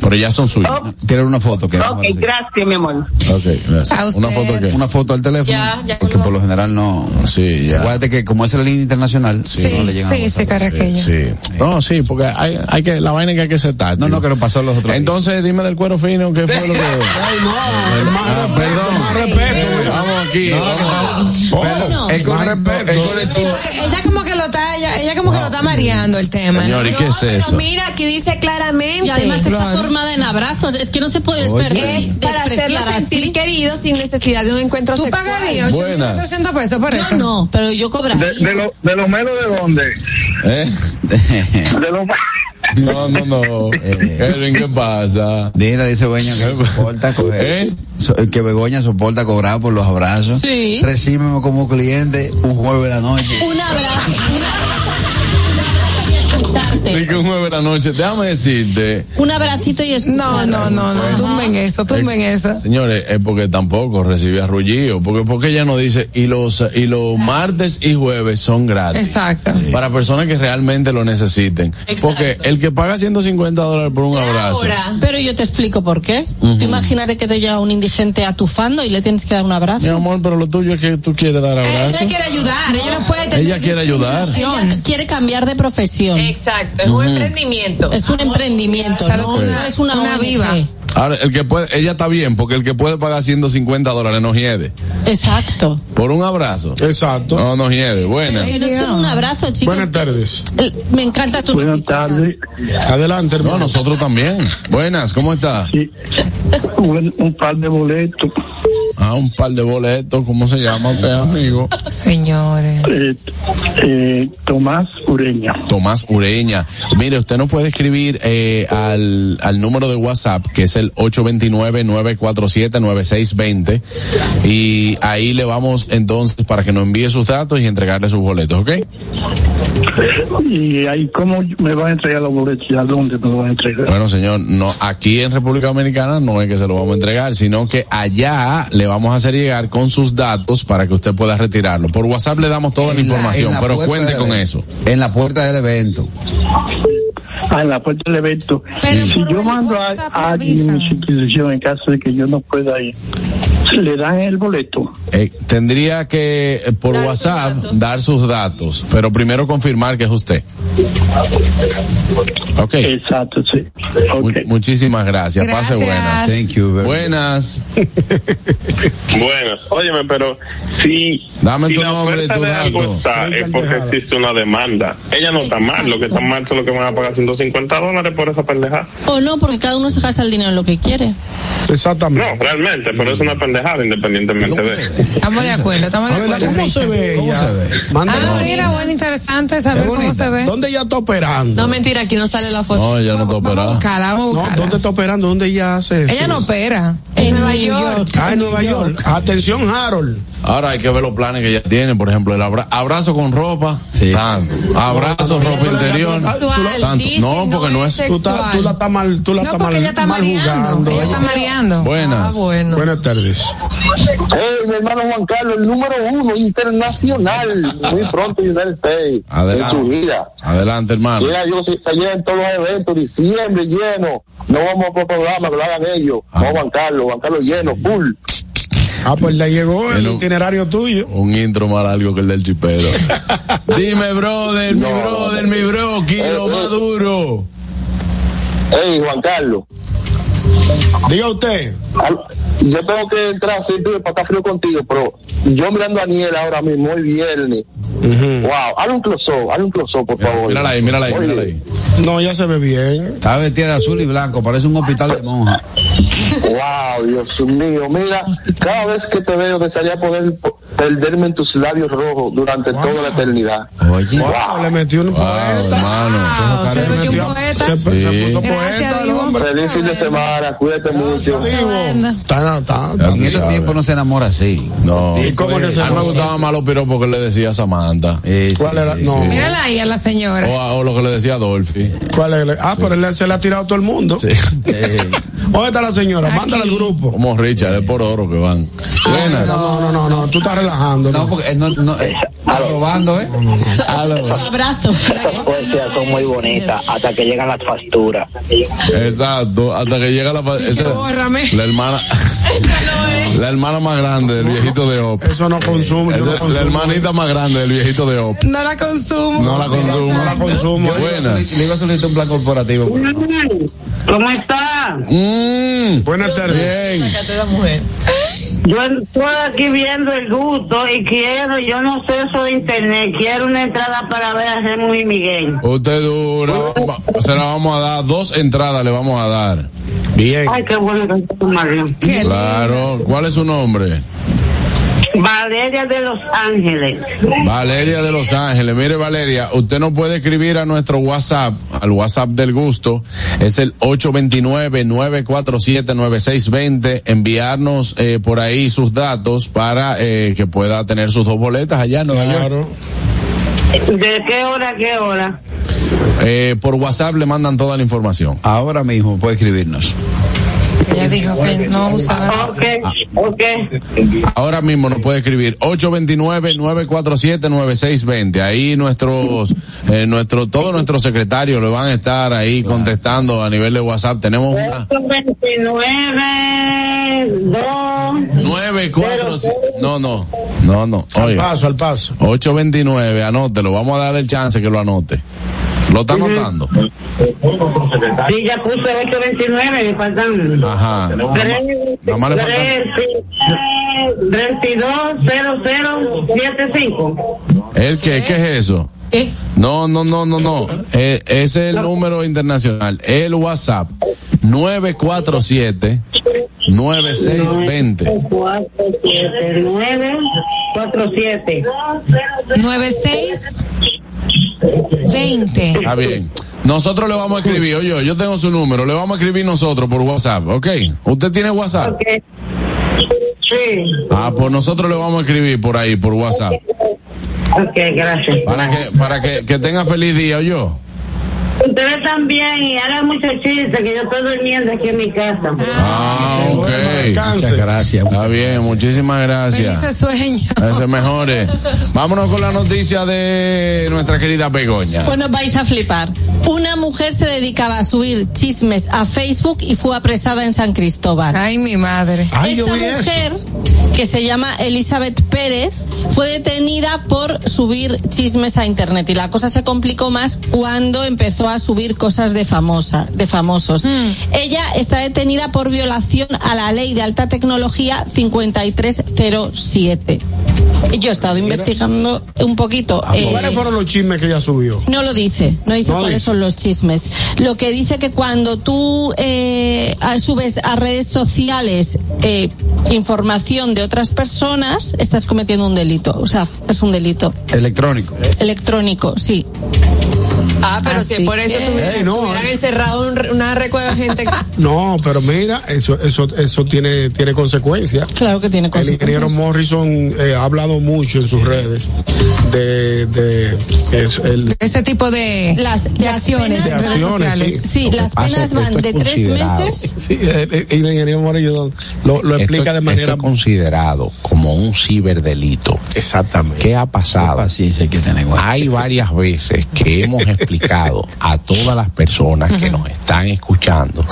Pero ya son suyos. Tirar una foto. Que ok, gracias, mi amor. Ok, gracias. Una foto que. Una foto al teléfono. Ya, ya porque por lo general no. Sí, ya. Acuérdate que como es la línea internacional, Sí, no le llegan a sí, WhatsApp. sí. Sí. No, sí, porque hay, hay que, la vaina que hay que aceptar. No, no, que lo pasó los otros. Entonces, dime del cuero fino, ¿qué fue lo que. Ah, perdón. respeto. Vamos aquí. vamos. Perdón, el correcto, el correcto. Ella como que lo está, ella, ella como que lo está mareando el tema. ¿no? Señor, ¿y qué es Pero mira, aquí dice claramente. Y además está Claro. formada en abrazos. Es que no se puede Oye. desperdi- es para hacerlo sentir así. querido sin necesidad de un encuentro ¿Tú sexual. pagarías. 8.400 pesos por eso? Yo no, pero yo cobraría. De, de, lo- de los melos de dónde? ¿Eh? De los No, no, no. Elvin, ¿qué pasa? Dile, dice Begoña que soporta coger. ¿Eh? So- que Begoña soporta cobrar por los abrazos. Sí. Recíbeme como cliente un jueves de la noche. Un abrazo. Un escucharte. Ni que un jueves de la noche. Déjame decirte. Un abracito y escuchar. No, no, no, no, tumben eso, tumben eso. Señores, es porque tampoco recibí arrullido. Porque, porque ella no dice, y los, y los martes y jueves son gratis. Exacto. Para personas que realmente lo necesiten. Porque el que paga 150 dólares por un abrazo. Ahora, Pero yo te explico por qué. Ujú. Tú imagínate que te llega un indigente atufando y le tienes que dar un Mi abrazo. amor, pero lo tuyo es que tú quieres dar abrazo. Ella quiere ayudar, ella no puede tener Ella quiere ayudar. Ella quiere cambiar de profesión. exacto, es un emprendimiento. Es un emprendimiento, ¿Sabe no, no es una, viva. Ahora, el que puede, ella está bien, porque el que puede pagar 150 dólares no hiede. Exacto. Por un abrazo. Exacto. No, no hiede. Buena. Pero es solo un abrazo, chicos. Buenas tardes. El- Me encanta tu Buenas tardes. Adelante, No, hermano. nosotros también. Buenas, ¿cómo está? Sí. Un, un par de boletos. Ah, un par de boletos. ¿Cómo se llama usted, amigo? Señores. Eh, eh, Tomás Ureña. Tomás Ureña. Mire, usted nos puede escribir eh, al, al número de WhatsApp, que es el 829-947-9620. Y ahí le vamos entonces para que nos envíe sus datos y entregarle sus boletos, ¿ok? ¿Y ahí cómo me van a entregar los boletos? ¿Y a dónde me lo van a entregar? Bueno, señor, no, aquí en República Dominicana no es que se lo vamos a entregar, sino que allá le vamos a hacer llegar con sus datos para que usted pueda retirarlo. Por WhatsApp le damos toda la En información, en la pero cuente del con evento. eso. En la puerta del evento. Ah, en la puerta del evento. Pero si yo mando a, alguien sustitución en caso de que yo no pueda ir, ¿le dan el boleto? Eh, tendría que eh, por Dar WhatsApp dar sus datos, pero primero confirmar que es usted. Ok. Exacto, sí. Mu- Ok. muchísimas gracias. Pase buenas. Thank you very much. Buenas. Buenas. Óyeme, pero si, Dame si tu la nombre y oferta tu de algo está, es porque existe una demanda. Ella no está mal, lo que está mal es lo que van a pagar 150 dólares por esa pendejada. O no, porque cada uno se gasta el dinero en lo que quiere. Exactamente. No, realmente, pero es una pendejada. Pendejada, independientemente de. Estamos de acuerdo, estamos de acuerdo. ¿cómo se ve ella? Ah, mira, bueno, interesante saber cómo se ve. ¿Dónde ella está operando? No, mentira, aquí no sale la foto. No, ella no está Vamos a operada. buscarla, vamos a No. ¿Dónde está operando? ¿Dónde ella hace eso? Ella no opera. En Nueva York. Ah, en Nueva York. Atención, Harold. Ahora hay que ver los planes que ella tiene, por ejemplo, el abra- abrazo con ropa, tanto. Abrazo, ropa interior, Sexual, tanto. No, porque no es. Tú, tú la estás mal, tú la No, mal, ella está mal mareando. jugando. Ella está mareando. Buenas. Ah, bueno. Buenas tardes. Hey, mi hermano Juan Carlos, el número uno internacional, muy pronto United States, Adelante. en su vida. Adelante, hermano. Mira, yo si se llenan todos los eventos, diciembre lleno, no vamos por programa, que lo hagan ellos, no Juan Carlos, Juan Carlos lleno, full. Ah, pues le llegó el Pero- itinerario tuyo. Un intro más largo que el del chipero. Dime, brother, mi brother, mi bro, kilo más duro. Hey, Juan Carlos, Diga usted. al- yo tengo que entrar siempre para estar frío contigo, pero yo mirando a Aniel ahora mismo, hoy viernes, wow, hazle un close-up, hazle un close-up, por favor. Mírala ahí, mírala ahí, Oye, mírala ahí. No, ya se ve bien. Está vestida de azul y blanco, parece un hospital de monjas. Wow, Dios mío, mira, cada vez que te veo desearía poder po- perderme en tus labios rojos durante toda la eternidad. Oye, Wow, le metió un Wow, poeta. hermano. Wow, se Le metió un poeta. Se, se Sí. puso Gracias, poeta el hombre. Feliz fin de semana, cuídate mucho. Está. tú en ese tiempo no se enamora así. No. ¿Y cómo que se A mí me llama? gustaba más los piropos que le decía a Samantha. Eh, sí, ¿Cuál era? No. sí. Mírala ahí a la señora. O, a- o lo que le decía a Dolphy. ¿Cuál es? Ah, pero él se le ha tirado todo el mundo. Sí. Eh, ¿Dónde está la señora? Aquí. Mándala al grupo. Como Richard, es por oro que van. Buenas. No, no, no, no, tú estás relajando. no, porque eh, no, no, eh, robando, ¿eh? Aló. Abrazo. Esas poesías son muy bonitas hasta que llegan las facturas. Exacto. Hasta que llega la. Esa- la hermana. La hermana más grande del viejito de OP. Eso no consume. yo Esa- no la consumo. hermanita más grande del viejito de OP. No la consumo. No la consumo. No la consumo. Buenas. Le iba a solicitar un plan corporativo. ¿Cómo está? Mm. Buenas tardes. Bien. Yo estoy aquí viendo el gusto y quiero, yo no sé eso de internet, quiero una entrada para ver a Remo y Miguel. Usted dura. Se la vamos a dar. Dos entradas le vamos a dar. Bien. Ay, qué bueno marido. Claro. ¿Cuál es su nombre? Valeria de Los Ángeles. Valeria de Los Ángeles. Mire, Valeria, usted nos puede escribir a nuestro WhatsApp, al WhatsApp del gusto. Es el 829-947-9620. Enviarnos eh, por ahí sus datos para eh, que pueda tener sus dos boletas allá en Nueva York. ¿De qué hora a qué hora? Eh, por WhatsApp le mandan toda la información. Ahora mismo puede escribirnos. Ella dijo que no usa nada. Ok, ok. Ahora mismo nos puede escribir 829-947-9620. Ahí nuestros, eh, nuestro, todos nuestros secretarios le van a estar ahí contestando a nivel de WhatsApp. Tenemos una 29, 2. 9, 4, no, no, no, no. Al paso, al paso. 829, anótelo. Vamos a darle el chance que lo anote. ¿Lo está anotando? Sí, ya puse 829, me faltan. Ajá. Tres- Nada más le falta- tres- veintidós, cero, cero, siete, cinco. ¿El qué? ¿Qué es eso? ¿Qué? No, no, no, no, no. Eh, ese es el número internacional. El WhatsApp 947 9620. Cuatro, siete, nueve, cuatro, siete. 96 20. Está bien. Nosotros le vamos a escribir, oye, yo tengo su número, le vamos a escribir nosotros por WhatsApp, ¿ok? ¿Usted tiene WhatsApp? Sí. Ah, pues nosotros le vamos a escribir por ahí, por WhatsApp. Ok, gracias. Para que, para que, que tenga feliz día, yo. Ustedes también, y hagan muchos chistes, que yo estoy durmiendo aquí en mi casa. Ah, ok. Descanse. Gracias. Está bien, muchísimas gracias. Felices sueños. Ese mejore. Vámonos con la noticia de nuestra querida Begoña. Bueno, vais a flipar. Una mujer se dedicaba a subir chismes a Facebook y fue apresada en San Cristóbal. Ay, mi madre. Ay, yo Esta eso. mujer, que se llama Elizabeth Pérez, fue detenida por subir chismes a internet y la cosa se complicó más cuando empezó a subir cosas de famosa, de famosos. Ella está detenida por violación a la ley de alta tecnología 5307. Y Yo he estado investigando un poquito. eh, ¿Cuáles fueron los chismes que ella subió? no lo dice, no dice No cuáles dice. son los chismes. Lo que dice que cuando tú eh, a- subes a redes sociales eh, información de otras personas, estás cometiendo un delito. O sea, es un delito. Electrónico. Electrónico, sí. Ah, pero si Así por eso que- tuvieran, Ey, no, tuvieran eh. encerrado un- una recuerda de gente. No, pero mira, eso, eso, eso tiene, tiene consecuencias. Claro que tiene El ingeniero consecuencias. Morrison eh, ha hablado mucho en sus redes de, de que es el, Ese tipo de, Las, de acciones. De acciones, sociales. sí. Las penas van de es tres meses. sí, el, el- el ingeniero Morrison lo, lo explica esto, de manera esto es considerado como un ciberdelito. exactamente. ¿Qué ha pasado? Paciencia hay que tener. Hay varias veces que hemos explicado a todas las personas que nos están escuchando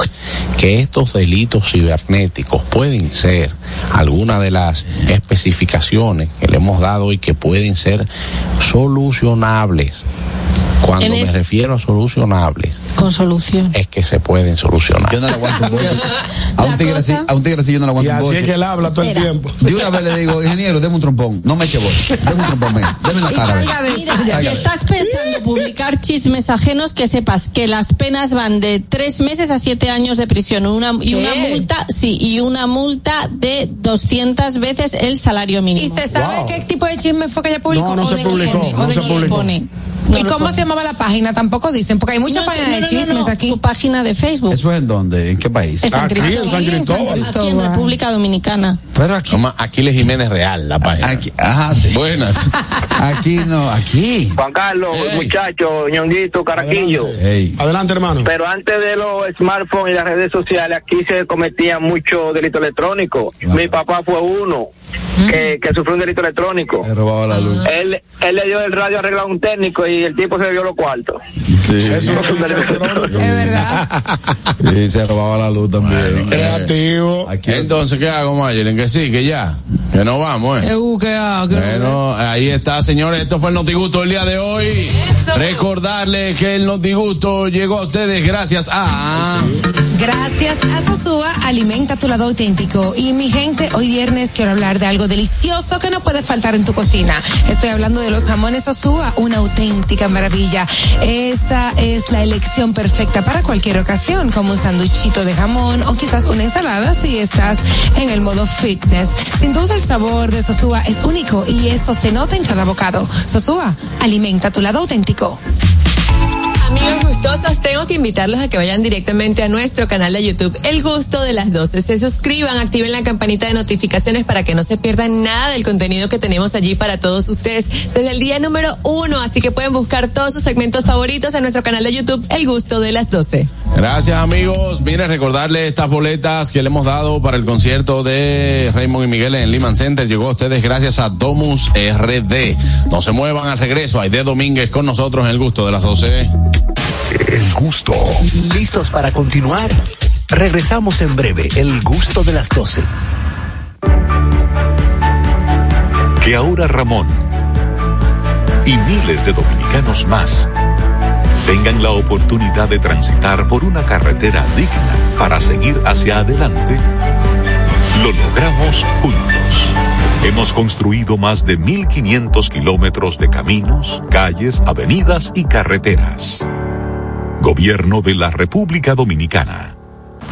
que estos delitos cibernéticos pueden ser algunas de las especificaciones que le hemos dado y que pueden ser solucionables. Cuando me refiero a solucionables, Con solución. es que se pueden solucionar. Yo no le aguanto un boche. A un tigre así, a un tigre así yo no le Y aguanto un así boche. es que él habla todo el tiempo. De una vez le digo, ingeniero, deme un trompón. No me eche boche. Deme un trompón. Deme en la Y cara. Mira, si estás pensando publicar chismes ajenos, que sepas que las penas van de tres meses a siete años de prisión. Una, y ¿Qué? una multa, sí, y una multa de 200 veces el salario mínimo. ¿Y se sabe Wow. qué tipo de chisme fue que ella publicó? No, no o se de publicó, quién? no ¿O de se quién? publicó. Pone. ¿Y No lo cómo se llamaba la página? Tampoco dicen, porque hay muchas No, páginas no, de no, no, chismes no, aquí. Su página de Facebook. ¿Eso es en dónde? ¿En qué país? Es San Aquí, en. San Aquí en San Cristóbal. Aquí en República Dominicana. Pero aquí. Toma, Aquiles Jiménez Real, la página. Aquí, ajá, sí. Buenas. Aquí no, aquí. Juan Carlos, Ey. muchacho, ñonguito, caraquillo. Ey. Eh, Adelante, hermano. Pero antes de los smartphones y las redes sociales, aquí se cometían muchos delitos electrónicos. Mi papá fue uno que, que sufrió un delito electrónico. Me robaba la luz. Él, él le dio el radio a arreglar a un técnico y el tipo se dio los cuartos. Sí. Eso no es. Es verdad. Sí, se robaba la luz también. Creativo. Aquí. Entonces, ¿qué hago, Mayelin? Que sí, que ya. Que no vamos, ¿eh? Eh, uh, qué qué- Bueno, ahí está, señores. Esto fue el Notigusto del día de hoy. Recordarles que el Notigusto llegó a ustedes gracias a. Gracias a Sosúa, alimenta tu lado auténtico. Y mi gente, hoy viernes quiero hablar de algo delicioso que no puede faltar en tu cocina. Estoy hablando de los jamones Sosúa, una auténtica maravilla. Esa es la elección perfecta para cualquier ocasión, como un sanduchito de jamón o quizás una ensalada si estás en el modo fitness. Sin duda el sabor de Sosúa es único y eso se nota en cada bocado. Sosúa, alimenta tu lado auténtico. Amigos gustosos, tengo que invitarlos a que vayan directamente a nuestro canal de YouTube, El Gusto de las 12. Se suscriban, activen la campanita de notificaciones para que no se pierdan nada del contenido que tenemos allí para todos ustedes desde el día número uno. Así que pueden buscar todos sus segmentos favoritos en nuestro canal de YouTube, El Gusto de las 12. Gracias, amigos. Miren, recordarles estas boletas que le hemos dado para el concierto de Raymond y Miguel en Lehman Center. Llegó a ustedes gracias a Domus RD. No se muevan al regreso. Aide Domínguez con nosotros en el gusto de las 12. El gusto. ¿Listos para continuar? Regresamos en breve. El gusto de las 12. que ahora Ramón y miles de dominicanos más tengan la oportunidad de transitar por una carretera digna para seguir hacia adelante, lo logramos juntos. Hemos construido más de 1.500 kilómetros de caminos, calles, avenidas y carreteras. Gobierno de la República Dominicana.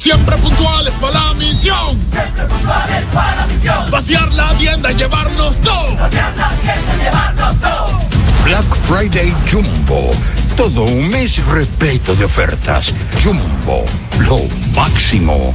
Siempre puntuales para la misión. Siempre puntuales para la misión. Vaciar la tienda y llevarnos todo. Vaciar la tienda y llevarnos todo. Black Friday Jumbo, todo un mes repleto de ofertas. Jumbo, lo máximo.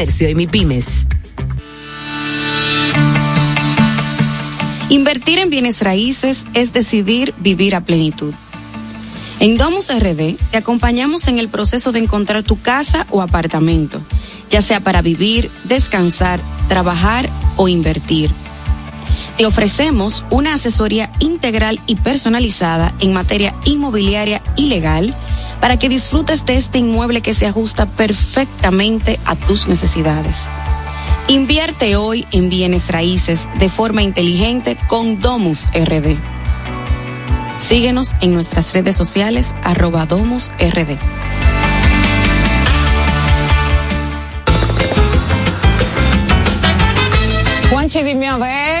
y MIPIMES. Invertir en bienes raíces es decidir vivir a plenitud. En Domus RD te acompañamos en el proceso de encontrar tu casa o apartamento, ya sea para vivir, descansar, trabajar o invertir. Te ofrecemos una asesoría integral y personalizada en materia inmobiliaria y legal para que disfrutes de este inmueble que se ajusta perfectamente a tus necesidades. Invierte hoy en bienes raíces de forma inteligente con Domus RD. Síguenos en nuestras redes sociales arroba Domus RD. Juanchi, dime a ver.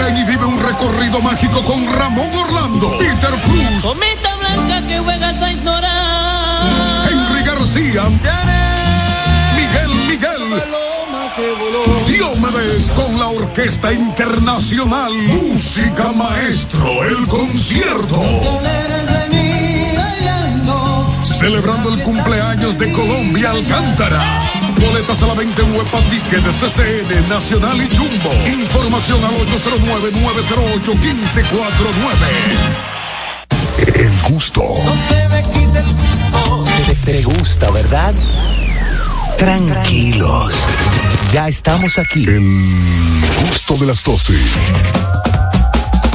Ven y vive un recorrido mágico con Ramón Orlando, Peter Cruz, Comita blanca que juegas a ignorar. Henry García, Miguel Miguel. Diomedes con la Orquesta Internacional. Música Maestro, el concierto. Celebrando el cumpleaños de Colombia Alcántara. Boletas a la venta en Huepa Ticket de CCN, Nacional y Jumbo. Información al 809-908-1549. El gusto. Te, te gusta, ¿verdad? Tranquilos. Ya estamos aquí. El gusto de las 12.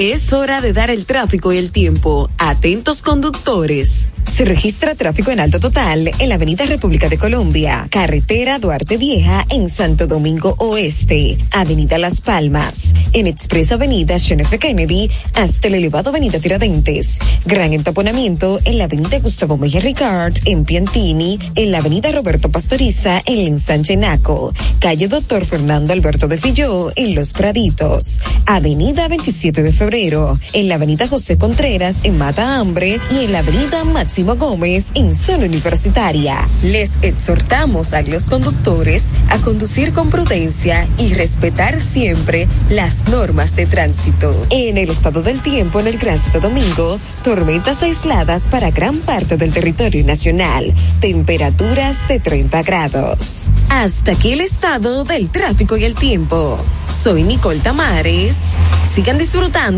Es hora de dar el tráfico y el tiempo. Atentos conductores. Se registra tráfico en alto total en la Avenida República de Colombia, Carretera Duarte Vieja en Santo Domingo Oeste, Avenida Las Palmas, en Expreso Avenida John F. Kennedy hasta el elevado Avenida Tiradentes. Gran entaponamiento en la Avenida Gustavo Mejía Ricard en Piantini, en la Avenida Roberto Pastoriza en ensanche Naco, calle Doctor Fernando Alberto de Filló en Los Praditos, Avenida 27 de Febrero, en la Avenida José Contreras en Mata Hambre y en la Avenida Máximo Gómez en Zona Universitaria. Les exhortamos a los conductores a conducir con prudencia y respetar siempre las normas de tránsito. En el estado del tiempo en el Gran Santo Domingo, tormentas aisladas para gran parte del territorio nacional, temperaturas de 30 grados. Hasta aquí el estado del tráfico y el tiempo. Soy Nicole Tamares. Sigan disfrutando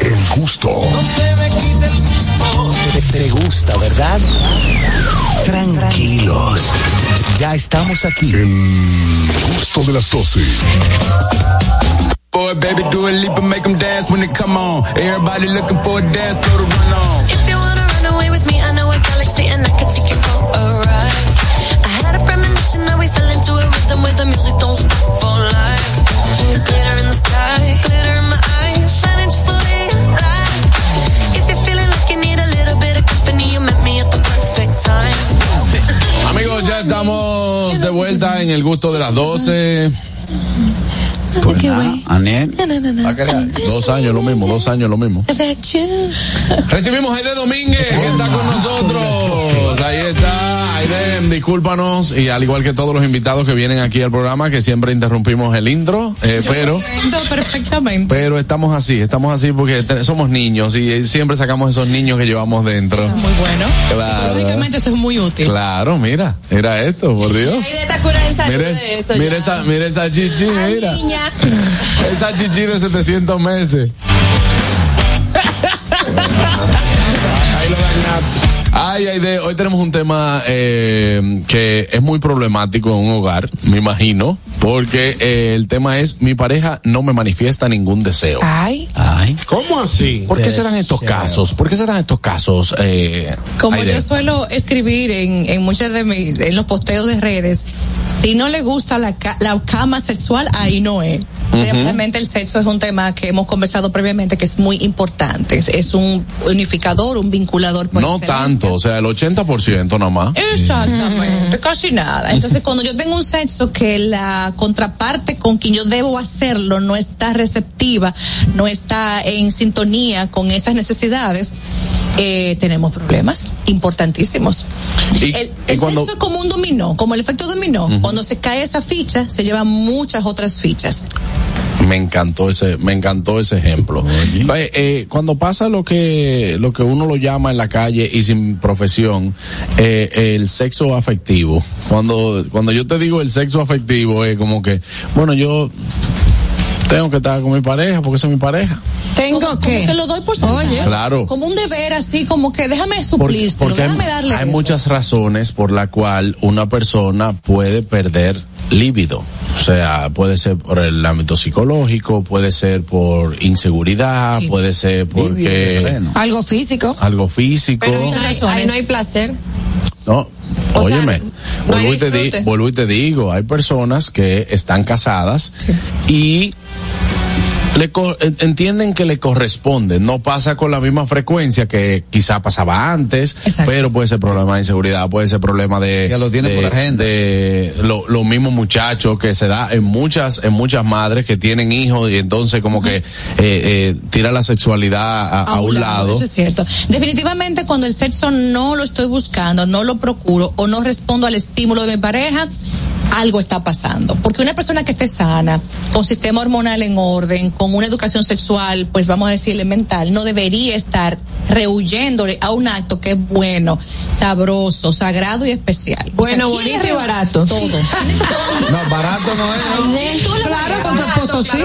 El gusto. No se me quite el gusto. Te, te gusta, ¿verdad? Tranquilos. Ya estamos aquí. El gusto de las 12. Boy, baby, do a leap and make them dance when they come on. Everybody looking for a dance, throw the run on. If you wanna run away with me, I know a galaxy and I can take you for a ride. I had a premonition that we fell into a rhythm with a estamos de vuelta en el gusto de las 12. Pues nada, Aniel. Dos años lo mismo, dos años lo mismo. Recibimos a Aide Domínguez, que está con nosotros. Ahí está, Aide, discúlpanos, y al igual que todos los invitados que vienen aquí al programa, que siempre interrumpimos el intro, eh, pero, perfectamente. pero estamos así, estamos así porque somos niños y siempre sacamos esos niños que llevamos dentro. Muy bueno. Claro. Psicológicamente eso es muy útil. Claro, mira, era esto, por Dios. Aide está curada en salud Mire, de eso. mire ya. esa, mire esa chichi, mira. Niña. Esa chichi de 700 meses. Ay, ay, de, hoy tenemos un tema eh, que es muy problemático en un hogar, me imagino, porque eh, el tema es mi pareja no me manifiesta ningún deseo. Ay. Ay. ¿Cómo así? ¿Por qué serán estos casos? ¿Por qué serán estos casos? Eh, Como yo suelo escribir en, en muchas de mis, en los posteos de redes, si no le gusta la, ca- la cama sexual, ahí no es. Realmente el sexo es un tema que hemos conversado previamente que es muy importante. Es, es un unificador, un vinculador por No excelencia. tanto, o sea, el 80% nada más. Exactamente, casi nada. Entonces, cuando yo tengo un sexo que la contraparte con quien yo debo hacerlo no está receptiva, no está en sintonía con esas necesidades, eh, tenemos problemas importantísimos. Y- el y el cuando- sexo es como un dominó, como el efecto dominó. Cuando se cae esa ficha, se llevan muchas otras fichas. Me encantó ese, me encantó ese ejemplo. Eh, eh, cuando pasa lo que, lo que uno lo llama en la calle y sin profesión, eh, el sexo afectivo. Cuando, cuando yo te digo el sexo afectivo es como que, bueno, yo tengo que estar con mi pareja porque esa es mi pareja. Tengo que. que lo doy por sentado. Oye. Claro. Como un deber así, como que déjame hay, déjame darle hay eso. muchas razones por la cual una persona puede perder líbido. O sea, puede ser por el ámbito psicológico, puede ser por inseguridad, puede ser porque Algo físico. algo físico. Pero ahí no hay, ahí no hay placer. No, O sea, óyeme, no hay vuelvo, y te di- disfrute. vuelvo y te digo, hay personas que están casadas y le entienden que le corresponde, no pasa con la misma frecuencia que quizá pasaba antes, pero puede ser problema de inseguridad, puede ser problema de Ya lo tiene de, por agenda. de lo- los mismos muchachos que se da en muchas en muchas madres que tienen hijos y entonces como que eh, eh, tira la sexualidad a, a un lado. Eso es cierto. Definitivamente cuando el sexo no lo estoy buscando, no lo procuro o no respondo al estímulo de mi pareja, algo está pasando. Porque una persona que esté sana, con sistema hormonal en orden, con una educación sexual, pues vamos a decir elemental, no debería estar rehuyéndole a un acto que es bueno, sabroso, sagrado y especial. Bueno, O sea, bonito ¿quién y barato. Todo. No, barato no es. Claro, con tu esposo sí.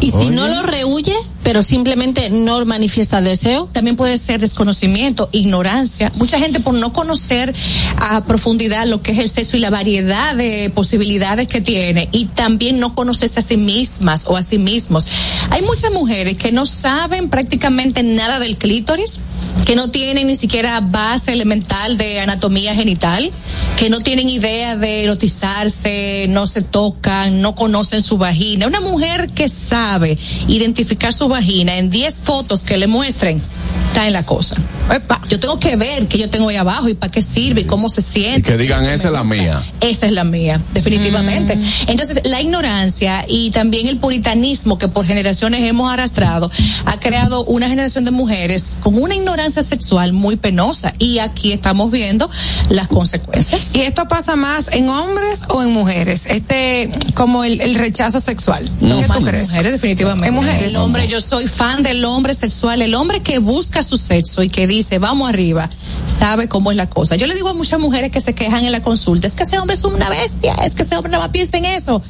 Y si Oye. no lo rehuye, pero simplemente no manifiesta deseo. También puede ser desconocimiento, ignorancia. Mucha gente por no conocer a profundidad lo que es el sexo y la variedad de posibilidades que tiene y también no conocerse a sí mismas o a sí mismos. Hay muchas mujeres que no saben prácticamente nada del clítoris, que no tienen ni siquiera base elemental de anatomía genital, que no tienen idea de erotizarse, no se tocan, no conocen su vagina. Una mujer que sabe identificar su vagina en 10 fotos que le muestren, está en la cosa. Epa, yo tengo que ver qué yo tengo ahí abajo y para qué sirve y cómo se Y siente. que digan esa es la mía. Esa es la mía, definitivamente. Entonces, la ignorancia y también el puritanismo que por generaciones hemos arrastrado ha creado una generación de mujeres con una ignorancia sexual muy penosa y aquí estamos viendo las consecuencias. ¿Y esto pasa más en hombres o en mujeres? Este, como el, el rechazo sexual. No, ¿Qué más tú crees? mujeres, definitivamente. En mujeres. El hombre, yo soy fan del hombre sexual, el hombre que busca su sexo y que dice, vamos arriba, sabe cómo es la cosa. Yo le digo a muchas mujeres que se quejan en la consulta, es que ese hombre es una bestia, es que ese hombre nada más piensa en eso.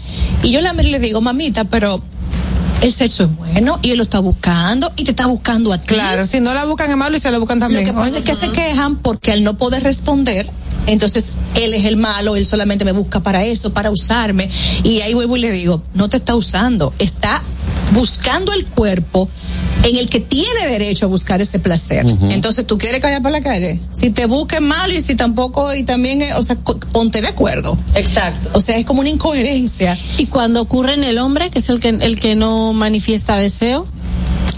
Y yo le digo, mamita, pero el sexo es bueno y él lo está buscando y te está buscando a ti. Claro, si no la buscan es malo y se la buscan también. Lo que pasa es que se quejan porque al no poder responder, entonces él es el malo, él solamente me busca para eso, para usarme. Y ahí vuelvo y le digo, no te está usando, está buscando el cuerpo en el que tiene derecho a buscar ese placer. Entonces tú quieres callar por la calle. Si te busques mal y si tampoco, y también, eh, o sea, ponte de acuerdo. Exacto. O sea, es como una incoherencia. Y cuando ocurre en el hombre, que es el que, el que no manifiesta deseo.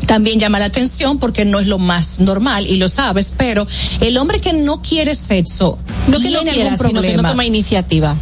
también llama la atención porque no es lo más normal y lo sabes, pero el hombre que no quiere sexo No que no quiera, algún sino que no problema. toma iniciativa.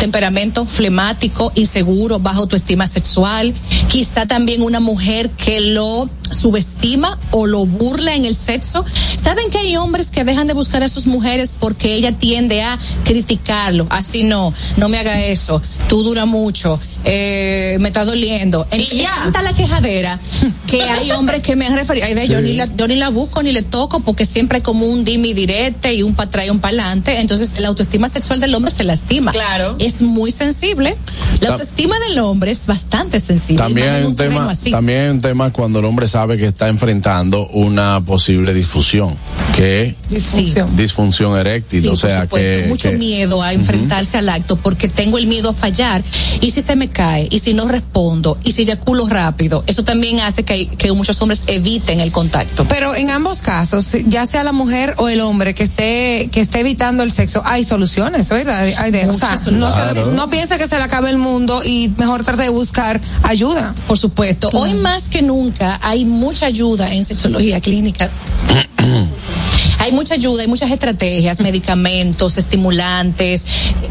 Temperamento flemático, inseguro, bajo autoestima sexual, quizá también una mujer que lo subestima o lo burla en el sexo. ¿Saben que hay hombres que dejan de buscar a sus mujeres porque ella tiende a criticarlo? Así no, no me haga eso, tú dura mucho, eh, me está doliendo. Y ya. Está la quejadera que hay hombres que me han referido, ay, de, yo, ni la, yo ni la busco ni le toco porque siempre hay como un dimi direte y un para atrás y un para adelante. Entonces la autoestima sexual del hombre se lastima. Claro. Es muy sensible. La Ta- autoestima del hombre es bastante sensible. También hay un tema, así. también hay un tema cuando el hombre sabe que está enfrentando una posible disfunción, que Disfunción. disfunción eréctil, Sí, o por sea supuesto, que mucho que- miedo a enfrentarse al acto porque tengo el miedo a fallar y si se me cae y si no respondo y si eyaculo rápido eso también hace que, que muchos hombres eviten el contacto. Pero en ambos casos, ya sea la mujer o el hombre que esté que esté evitando el sexo, hay soluciones, ¿verdad? Hay- de- o sea, no, se- no piensa que se le acabe el mundo y mejor trate de buscar ayuda. por supuesto. Hoy más que nunca hay mucha ayuda en sexología clínica hay mucha ayuda, hay muchas estrategias, medicamentos, estimulantes,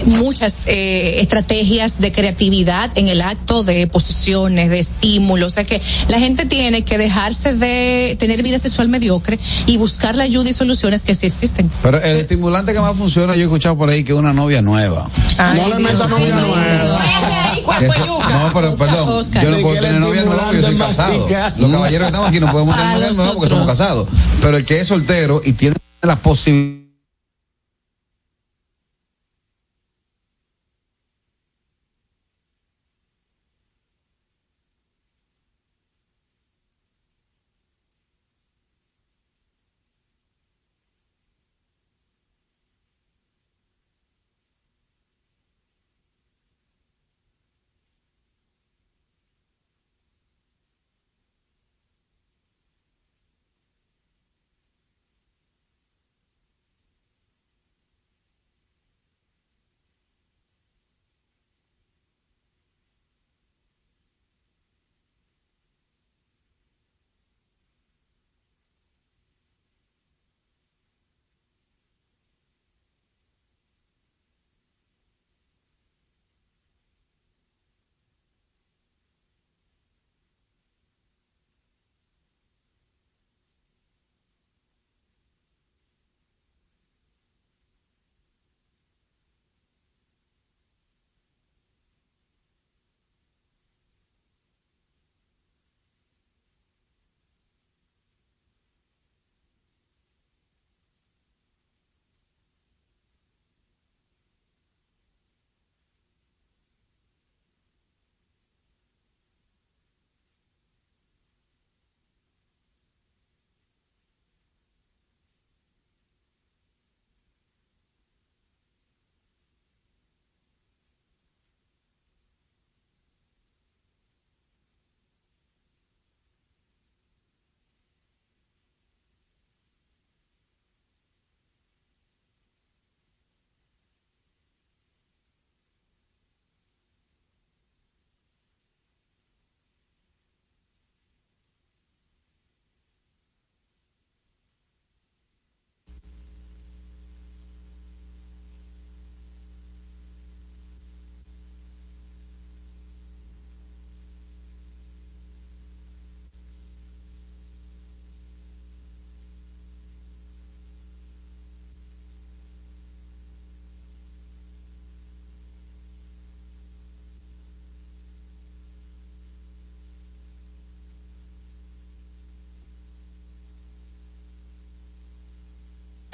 muchas eh, estrategias de creatividad en el acto de posiciones, de estímulos. O sea que la gente tiene que dejarse de tener vida sexual mediocre y buscar la ayuda y soluciones que sí existen. Pero el estimulante que más funciona, yo he escuchado por ahí que es una novia nueva. no le novia nueva. Eso- no, pero perdón, Oscar. yo no puedo tener novia nueva, yo soy casado. Los caballeros que estamos aquí no podemos tener novia nueva porque somos casados. Pero el que es soltero y tiene la posibilidad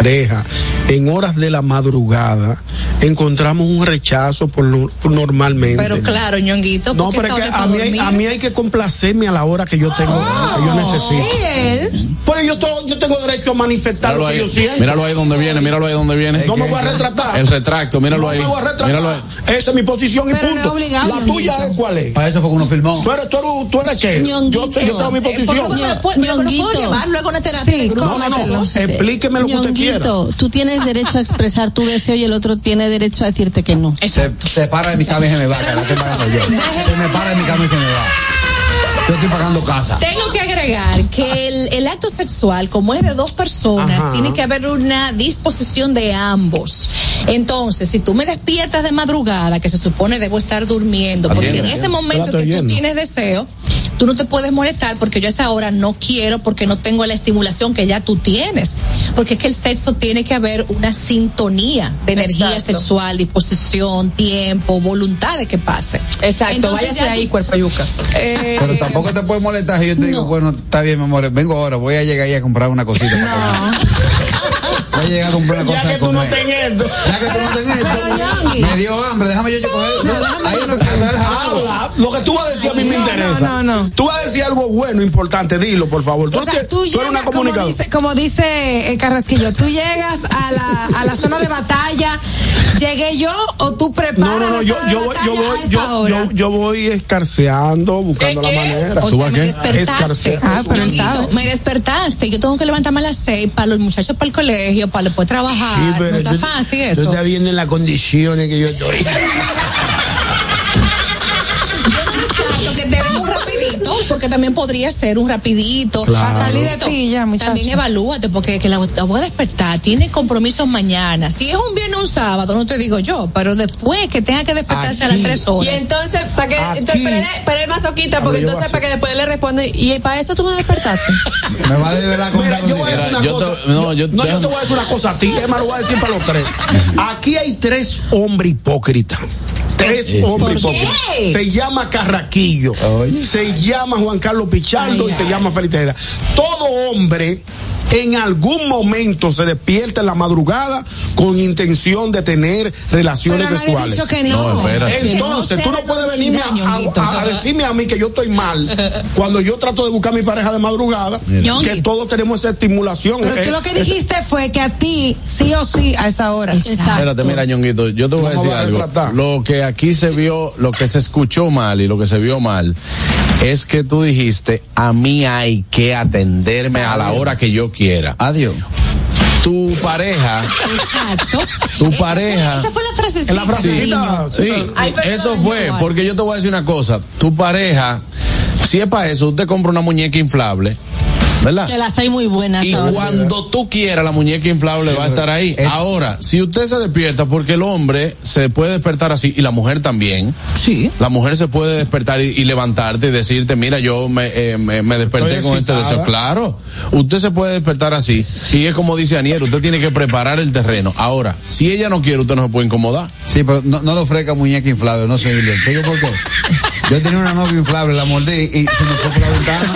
pareja en horas de la madrugada encontramos un rechazo por, lo- por normalmente. Pero claro, ñonguito, no, porque pero es que a es mí, hay, a mí hay que complacerme a la hora que yo tengo, que yo necesito. él. Pues yo, to- yo tengo derecho a manifestar Míralo lo que ahí, yo siento. míralo ahí donde viene, míralo ahí donde viene. No me voy a retratar. El retracto, míralo no ahí. me voy a retratar. Míralo ahí. Esa es mi posición y Pero no punto. es obligado, la tuya Ñonguito. es cuál es. Para eso fue que uno filmó. Tú eres, tú eres, tú eres qué? Yo, sé, yo tengo mi Eh, posición. ¿me puedo- me llevar luego una terapia Sí, no, no, no. Explíqueme lo que usted quiera. Tú tienes derecho a expresar tu deseo y el otro tiene derecho a decirte que no. Se, se para de mi cama y se me va, que estoy yo. Se me para de mi cama y se me va. Yo estoy pagando casa. Tengo que agregar que el, el acto sexual, como es de dos personas, Ajá. tiene que haber una disposición de ambos. Entonces, si tú me despiertas de madrugada, que se supone debo estar durmiendo, porque en ese momento que tú tienes deseo, tú no te puedes molestar porque yo a esa hora no quiero porque no tengo la estimulación que ya tú tienes. Porque es que el sexo tiene que haber una sintonía de energía Exacto. sexual, disposición, tiempo, voluntad de que pase. Exacto, Entonces, váyase ya ahí, tú- cuerpo yuca. Eh, Pero tampoco te puedes molestar si yo te digo, bueno, está bien, mi amor, vengo ahora, voy a llegar ahí a comprar una cosita. para comer. Voy a llegar a comprar una cosa Ya que tú no tenés esto. Ya que tú no tenés esto. Me dio hambre, déjame yo, yo coger. No, hay. Habla, lo que tú vas a decir a mí me No, interesa. no, no, no. Tú vas a decir algo bueno, importante, dilo, por favor. Tú, O sea, tú eres una llegas, como comunicadora. dice, como dice eh, Carrasquillo, tú llegas a la, a la zona de batalla, llegué yo o tú preparas No, no, no, yo, yo, voy, yo, voy, yo, yo, yo voy escarceando, buscando la manera. O sea, me despertaste. Escarcear. Ah, pero me despertaste. Yo tengo que levantarme a las seis para los muchachos para el colegio, para después trabajar. Sí, pero no está tú- fácil Tú eso. estás viendo en las condiciones que yo estoy. porque también podría ser un rapidito. Claro. Para salir de ti ya, muchacho. También evalúate, porque que la, la voy a despertar, tiene compromisos mañana. Si es un viernes o un sábado, no te digo yo, pero después que tenga que despertarse a las Aquí. tres Y horas. entonces, para que, Aquí. entonces, pero él masoquista, porque yo entonces para que después le responde, y para eso tú me despertaste. Me va a deber la Mira, yo voy a decir una yo te- cosa. no, yo- no, yo déjame- te voy a decir una cosa a ti, Emma, lo voy a decir para los tres. Aquí hay tres hombres hipócritas. Tres hombres ¿Por qué? hipócritas. Se llama Carraquillo, Oye. se llama Juan Carlos Pichardo Ay, y se llama Félix Tejeda. Todo hombre en algún momento se despierta en la madrugada con intención de tener relaciones Pero sexuales. dicho que no. No, espérate. Entonces, Que tú no puedes venirme a, Ñonguito. a- a decirme a mí que yo estoy mal cuando yo trato de buscar a mi pareja de madrugada, que todos tenemos esa estimulación. Pero Eh, tú lo que dijiste fue que a ti, sí o sí, a esa hora. Espérate, mira, Ñonguito, yo te voy a decir a algo. Lo que aquí se vio, lo que se escuchó mal y lo que se vio mal, es que tú dijiste, a mí hay que atenderme a la hora que yo quiera. Adiós. Tu pareja, Exacto. tu Esa pareja. Fue, esa fue la frasecita. En la frasecita, Sí, Ay, perdón, eso fue, igual. porque yo te voy a decir una cosa, tu pareja, si es para eso, usted compra una muñeca inflable, ¿verdad? Que las hay muy buenas Y ahora. cuando tú quieras, la muñeca inflable va a estar ahí. Ahora, si usted se despierta, porque el hombre se puede despertar así, y la mujer también. Sí. La mujer se puede despertar y, y levantarte y decirte, mira, yo me, eh, me, me desperté Estoy con este deseo. Claro, usted se puede despertar así. Y es como dice Aniel, usted tiene que preparar el terreno. Ahora, si ella no quiere, usted no se puede incomodar. Sí, pero no, no le ofrezca muñeca inflable, no. ¿Te digo por qué? Yo tenía una novia inflable, la mordí y se me fue por la ventana.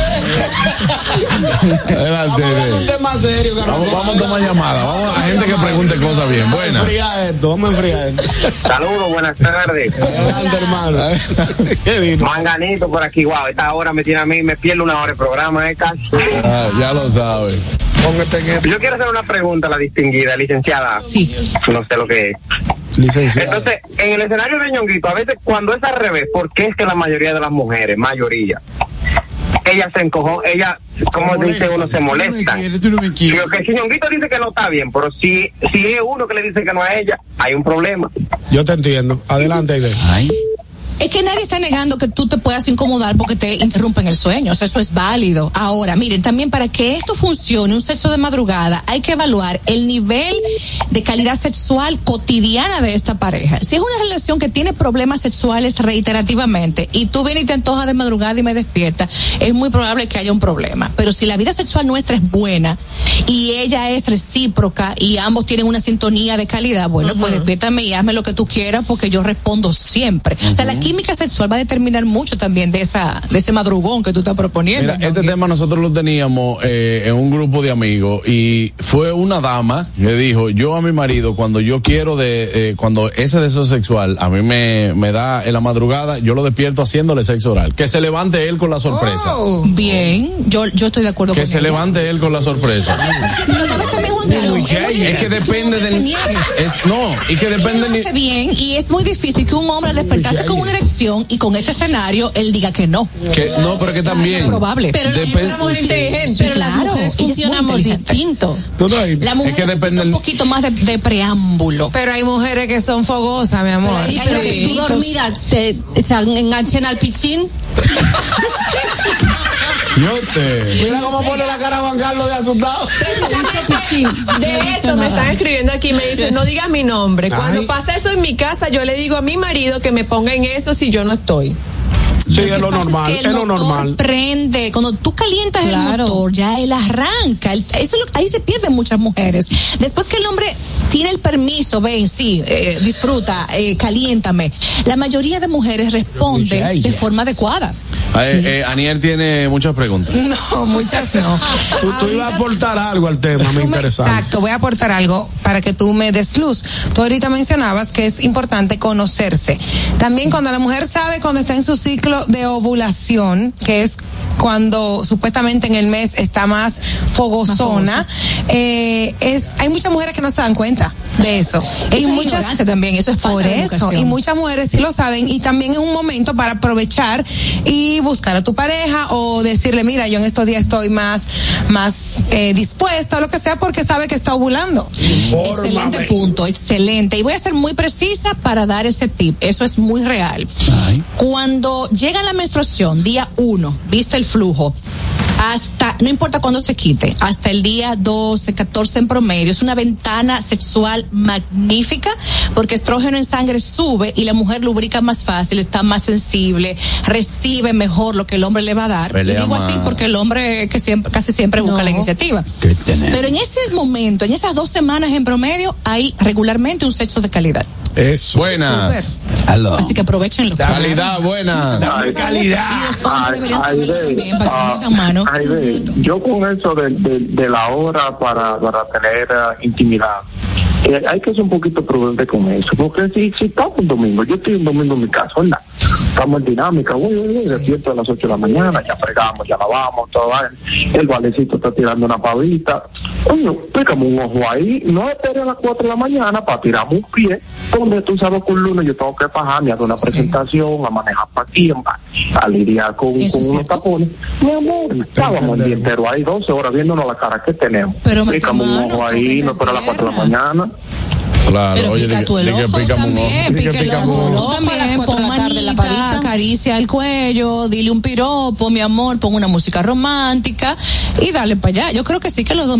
Adelante. Vamos a un tema serio. Vamos, vamos a tomar llamada. Vamos a gente que pregunte cosas bien. Vamos a Buenas. vamos a enfriar esto. Saludos, buenas tardes. Adelante, hermano. ¿Qué vino? Manganito por aquí, wow, esta hora me tiene a mí, me pierdo una hora de programa, eh. Ah, ya lo sabe. Póngate en esto. Yo quiero hacer una pregunta a la distinguida, licenciada. Sí. No sé lo que es. Licenciado. Entonces, en el escenario de Ñonguito, a veces cuando es al revés, ¿por qué es que la mayoría de las mujeres, mayoría, ellas se encojan, ellas, como dice uno, se molestan? Digo que si Ñonguito dice que no está bien, pero si, si es uno que le dice que no a ella, hay un problema. Yo te entiendo. Adelante, Aide. Es que nadie está negando que tú te puedas incomodar porque te interrumpen el sueño. O sea, eso es válido. Ahora, miren, también para que esto funcione, un sexo de madrugada, hay que evaluar el nivel de calidad sexual cotidiana de esta pareja. Si es una relación que tiene problemas sexuales reiterativamente y tú vienes y te antojas de madrugada y me despiertas, es muy probable que haya un problema. Pero si la vida sexual nuestra es buena y ella es recíproca y ambos tienen una sintonía de calidad, bueno, pues despiértame y hazme lo que tú quieras porque yo respondo siempre. O sea, la química sexual va a determinar mucho también de esa de ese madrugón que tú estás proponiendo. Mira, este tema nosotros lo teníamos eh, en un grupo de amigos y fue una dama que dijo, yo a mi marido cuando yo quiero de, eh, cuando ese deseo sexual a mí me, me da en la madrugada, yo lo despierto haciéndole sexo oral. Que se levante él con la sorpresa. Oh, bien, yo, yo estoy de acuerdo Que con se ella. levante él con la sorpresa. No sabes también, Juan Carlos, muy Es que depende del... se. Es, no, y que depende... hace bien y es muy difícil que un hombre despertarse con una elección y con este escenario él diga que no. Que, no, pero que también. Es probable. Pero las mujeres Sí, pero las claro, mujeres ella es muy funcionamos distinto. La mujer Es que depende un poquito más de, de preámbulo. Pero hay mujeres que son fogosas, mi amor. Sí, pero tú dormida te se enganchen al pichín. Yo te. Mira cómo pone la cara Juan Carlos de asustado. De eso me están escribiendo aquí, me dicen, no digas mi nombre. Cuando Ay. pasa eso en mi casa, yo le digo a mi marido que me ponga en eso si yo no estoy. Sí, es lo que normal, que es el lo motor normal. Prende, cuando tú calientas Claro. el motor, ya él arranca. Eso es lo- ahí se pierden muchas mujeres. Después que el hombre tiene el permiso, ven, sí, eh, disfruta, eh, caliéntame. La mayoría de mujeres responden de forma adecuada. Eh, eh, Aniel tiene muchas preguntas. No, muchas no. Tú, tú ibas a aportar algo al tema, me- interesa. Exacto, voy a aportar algo para que tú me des luz. Tú ahorita mencionabas que es importante conocerse. También cuando la mujer sabe cuando está en su ciclo de ovulación, que es cuando supuestamente en el mes está más fogosona, eh, es hay muchas mujeres que no se dan cuenta de eso. Eso y es muchas también, eso es falta por de eso y muchas mujeres sí lo saben y también es un momento para aprovechar y buscar a tu pareja o decirle mira yo en estos días estoy más más eh, dispuesta o lo que sea porque sabe que está ovulando Excelente punto, excelente. Y voy a ser muy precisa para dar ese tip. Eso es muy real. Cuando llega la menstruación, día uno, viste el flujo, hasta, no importa cuándo se quite, hasta el día 12, 14 en promedio, es una ventana sexual magnífica porque estrógeno en sangre sube y la mujer lubrica más fácil, está más sensible, recibe mejor lo que el hombre le va a dar. Pelea y digo más. así porque el hombre que siempre, casi siempre busca la iniciativa. Pero en ese momento, en esas dos semanas en promedio, hay regularmente un sexo de calidad. Eso. Buenas. Así que aprovechenlo. Calidad, buenas. calidad. No yo con eso de, de, de la hora para, para tener eh, intimidad, eh, hay que ser un poquito prudente con eso, porque si, si estamos un domingo, yo estoy un domingo en mi casa, ¿verdad? Estamos en dinámica, uy, uy, uy, despierto a las 8 de la mañana, ya fregamos, ya lavamos, todo, el valecito está tirando una pavita, coño, pégame un ojo ahí, no esperes a las 4 de la mañana para tirarme un pie, donde tú sabes que un lunes yo tengo que bajarme a hacer una presentación, a manejar para aquí, a, lidiar con, unos tapones. Mi amor, estábamos el día entero ahí, 12 horas viéndonos la cara que tenemos. Pero un ojo ahí, no espera a las 4 de la mañana. Claro, Pero oye, pica tú el ojo ojo. también, pica el ojo. también, cuatro pon de la tarde la manita, pavita. acaricia el cuello, dile un piropo, mi amor, pon una música romántica y dale para allá. Yo creo que sí que los dos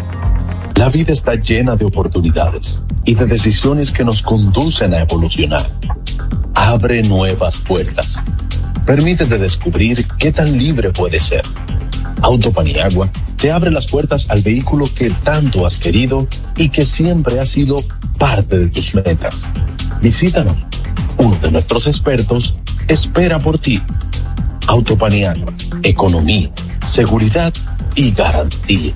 La vida está llena de oportunidades y de decisiones que nos conducen a evolucionar. Abre nuevas puertas. Permítete descubrir qué tan libre puedes ser. Autopaniagua te abre las puertas al vehículo que tanto has querido y que siempre ha sido parte de tus metas. Visítanos. Uno de nuestros expertos espera por ti. Autopaniagua, economía, seguridad y garantía.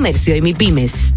Comercio y MIPIMES.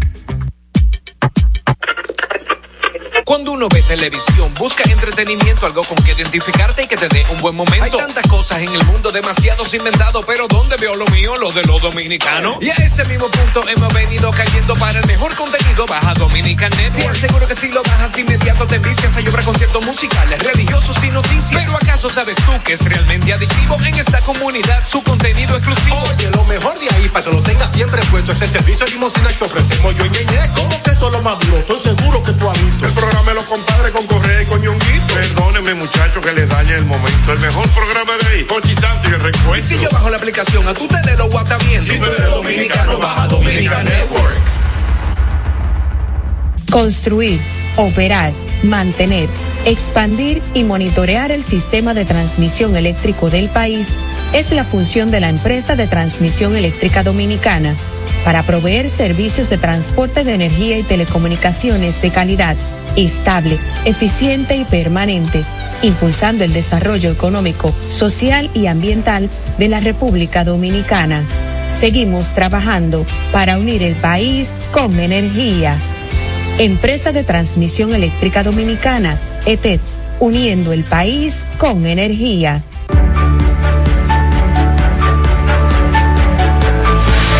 Cuando uno ve televisión, busca entretenimiento, algo con que identificarte y que te dé un buen momento. Hay tantas cosas en el mundo, demasiados inventados, pero ¿dónde veo lo mío? Lo de los dominicanos. Y a ese mismo punto hemos venido cayendo para el mejor contenido. Baja Dominican Network. Seguro que si lo bajas inmediato te vicias. Hay obra conciertos musicales, religiosos y noticias. Pero ¿acaso sabes tú que es realmente adictivo en esta comunidad su contenido exclusivo? Oye, lo mejor de ahí para que lo tengas siempre puesto es el servicio de limosina que ofrecemos yo y Ñeñe. ¿Cómo que eso lo maduro? Estoy seguro que tú has visto. El los compadres con Correa y con Ñonguito. Perdónenme, muchachos, que les dañe el momento. El mejor programa de ahí, Pochi Santo y el recuento. Si yo bajo la aplicación, a tu tele lo guata viendo. Si tú eres dominicano, baja Dominican Network. Construir, operar, mantener, expandir y monitorear el sistema de transmisión eléctrico del país es la función de la empresa de transmisión eléctrica dominicana para proveer servicios de transporte de energía y telecomunicaciones de calidad, estable, eficiente y permanente, impulsando el desarrollo económico, social y ambiental de la República Dominicana. Seguimos trabajando para unir el país con energía. Empresa de Transmisión Eléctrica Dominicana, ETED, uniendo el país con energía.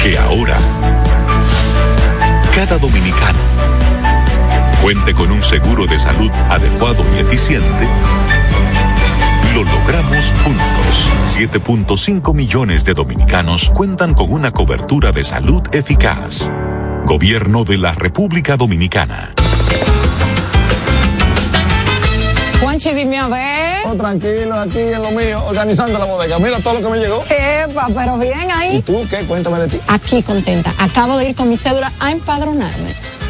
Que ahora cada dominicano cuente con un seguro de salud adecuado y eficiente, lo logramos juntos. 7.5 millones de dominicanos cuentan con una cobertura de salud eficaz. Gobierno de la República Dominicana. Juanchi, dime a ver. Oh, tranquilo, aquí en lo mío, organizando la bodega. Mira todo lo que me llegó. Epa, pero bien ahí. ¿Y tú qué? Cuéntame de ti. Aquí contenta. Acabo de ir con mi cédula a empadronarme.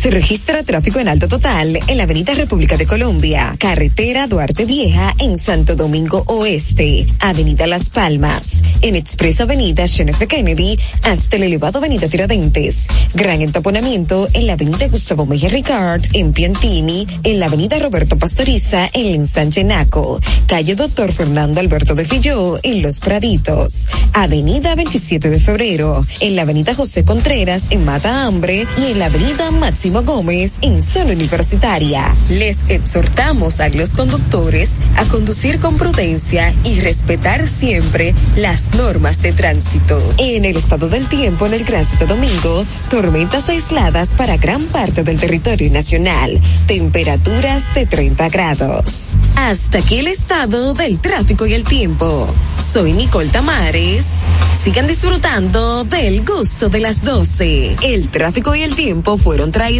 Se registra tráfico en alto total en la Avenida República de Colombia, Carretera Duarte Vieja en Santo Domingo Oeste, Avenida Las Palmas, en Expreso Avenida John F. Kennedy hasta el elevado Avenida Tiradentes. Gran entaponamiento en la Avenida Gustavo Mejía Ricard en Piantini, en la Avenida Roberto Pastoriza en el ensanche Naco, calle Doctor Fernando Alberto de Filló en Los Praditos, Avenida 27 de Febrero, en la Avenida José Contreras en Mata Hambre y en la Avenida Gómez en Zona Universitaria. Les exhortamos a los conductores a conducir con prudencia y respetar siempre las normas de tránsito. En el estado del tiempo en el Gran Santo Domingo, tormentas aisladas para gran parte del territorio nacional, temperaturas de 30 grados. Hasta aquí el estado del tráfico y el tiempo. Soy Nicole Tamares. Sigan disfrutando del gusto de las 12. El tráfico y el tiempo fueron traídos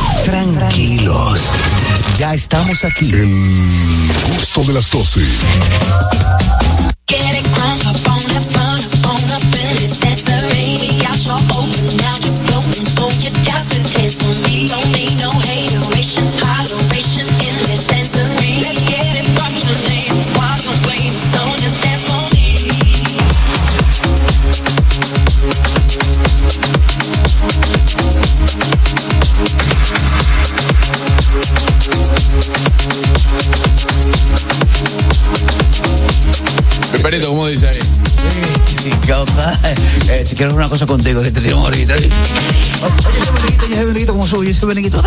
Tranquilos. Ya estamos aquí. El gusto de las 12. Perito, ¿cómo dice ahí? Eh, te quiero una cosa contigo, te tiro ahorita. Oye, ese benito, ese benito, ¿cómo soy? Ese benito.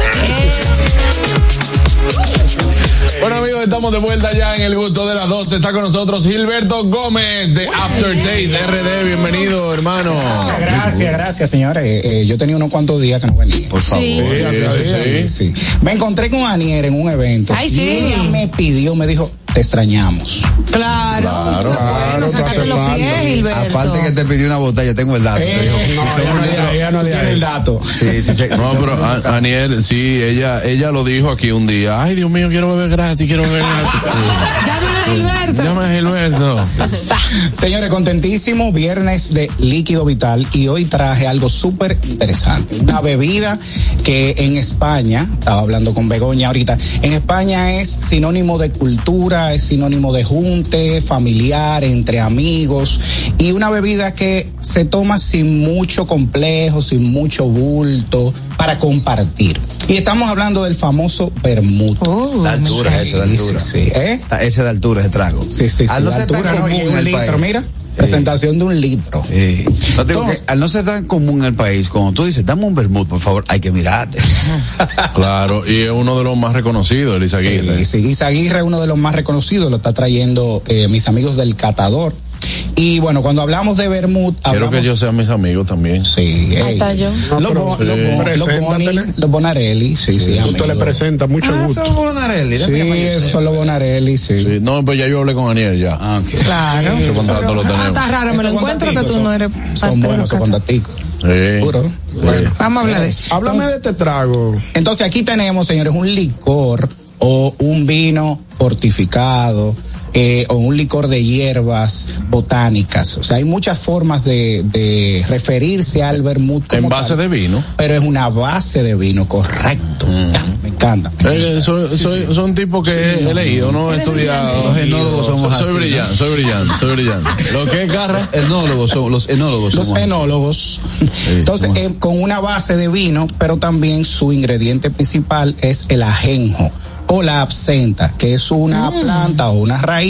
Bueno amigos, estamos de vuelta ya en el gusto de las 12. Está con nosotros Gilberto Gómez de Aftertaste RD. Bienvenido, hermano. Gracias, gracias, señores. Eh, eh, yo tenía unos cuantos días que no venía. Por favor. Sí, sí, sí. Me encontré con Anier en un evento. Ay, sí. Y ella me pidió, me dijo, te extrañamos. Claro, Claro, claro, no te sacaste hace los falta. pies, Gilberto. Aparte que te pidió una botella, tengo el dato. Eh, no, ella no ella no tiene el dato. Sí, sí, sí. No, pero a- Aniel, sí, ella, ella lo dijo aquí un día. Ay, Dios mío, quiero beber gratis, quiero beber gratis. Llama a Gilberto. Llama a Gilberto. Señores, contentísimo, viernes de líquido vital y hoy traje algo súper interesante. Una bebida que en España, estaba hablando con Begoña ahorita, en España es sinónimo de cultura, es sinónimo de junte, familiar, entre amigos y una bebida que se toma sin mucho complejo, sin mucho bulto, para compartir. Y estamos hablando del famoso vermut. Da altura, ese Sí, altura. sí, sí, ¿eh? Ese da altura, ese trago. Sí, sí, sí. Al no de un el litro, país. mira. Presentación de un litro. Sí. No, digo que al no ser tan común en el país, cuando tú dices, dame un vermut, por favor, hay que mirarte. Claro, y es uno de los más reconocidos, Elisa Aguirre. Sí, sí, Izaguirre, uno de los más reconocidos, lo está trayendo eh, mis amigos del Catador. Y bueno, cuando hablamos de Bermud, Quiero que ellos sean mis amigos también. Sí, Ahí está yo. Los Sí. los Bonarelli, sí, sí. Te le amigos. presentas, mucho Ah, gusto. son Bonarelli. Sí, esos son los Bonarelli, sí. Sí, no, pues ya yo hablé con Aniel ya. Ah. Claro. Ese lo Ah, tenemos. está raro, me lo encuentro que tú no eres son- parte Son de buenos esos contacticos. Sí. Puro. Bueno. Vamos a hablar de eso. Háblame de este trago. Entonces aquí tenemos, señores, un licor o un vino fortificado eh, o un licor de hierbas botánicas. O sea, hay muchas formas de, de referirse al vermut como En base tal, de vino. pero es una base de vino, correcto. Ya, me encanta. Eh, soy, soy, son tipos que he leído, no he estudiado. Los enólogos somos soy, soy así, brillante, ¿no? soy brillante, soy brillante. ¿Lo que es, Carra? Enólogos son, los enólogos Los somos enólogos. Entonces, eh, con una base de vino, pero también su ingrediente principal es el ajenjo o la absenta, que es una planta o una raíz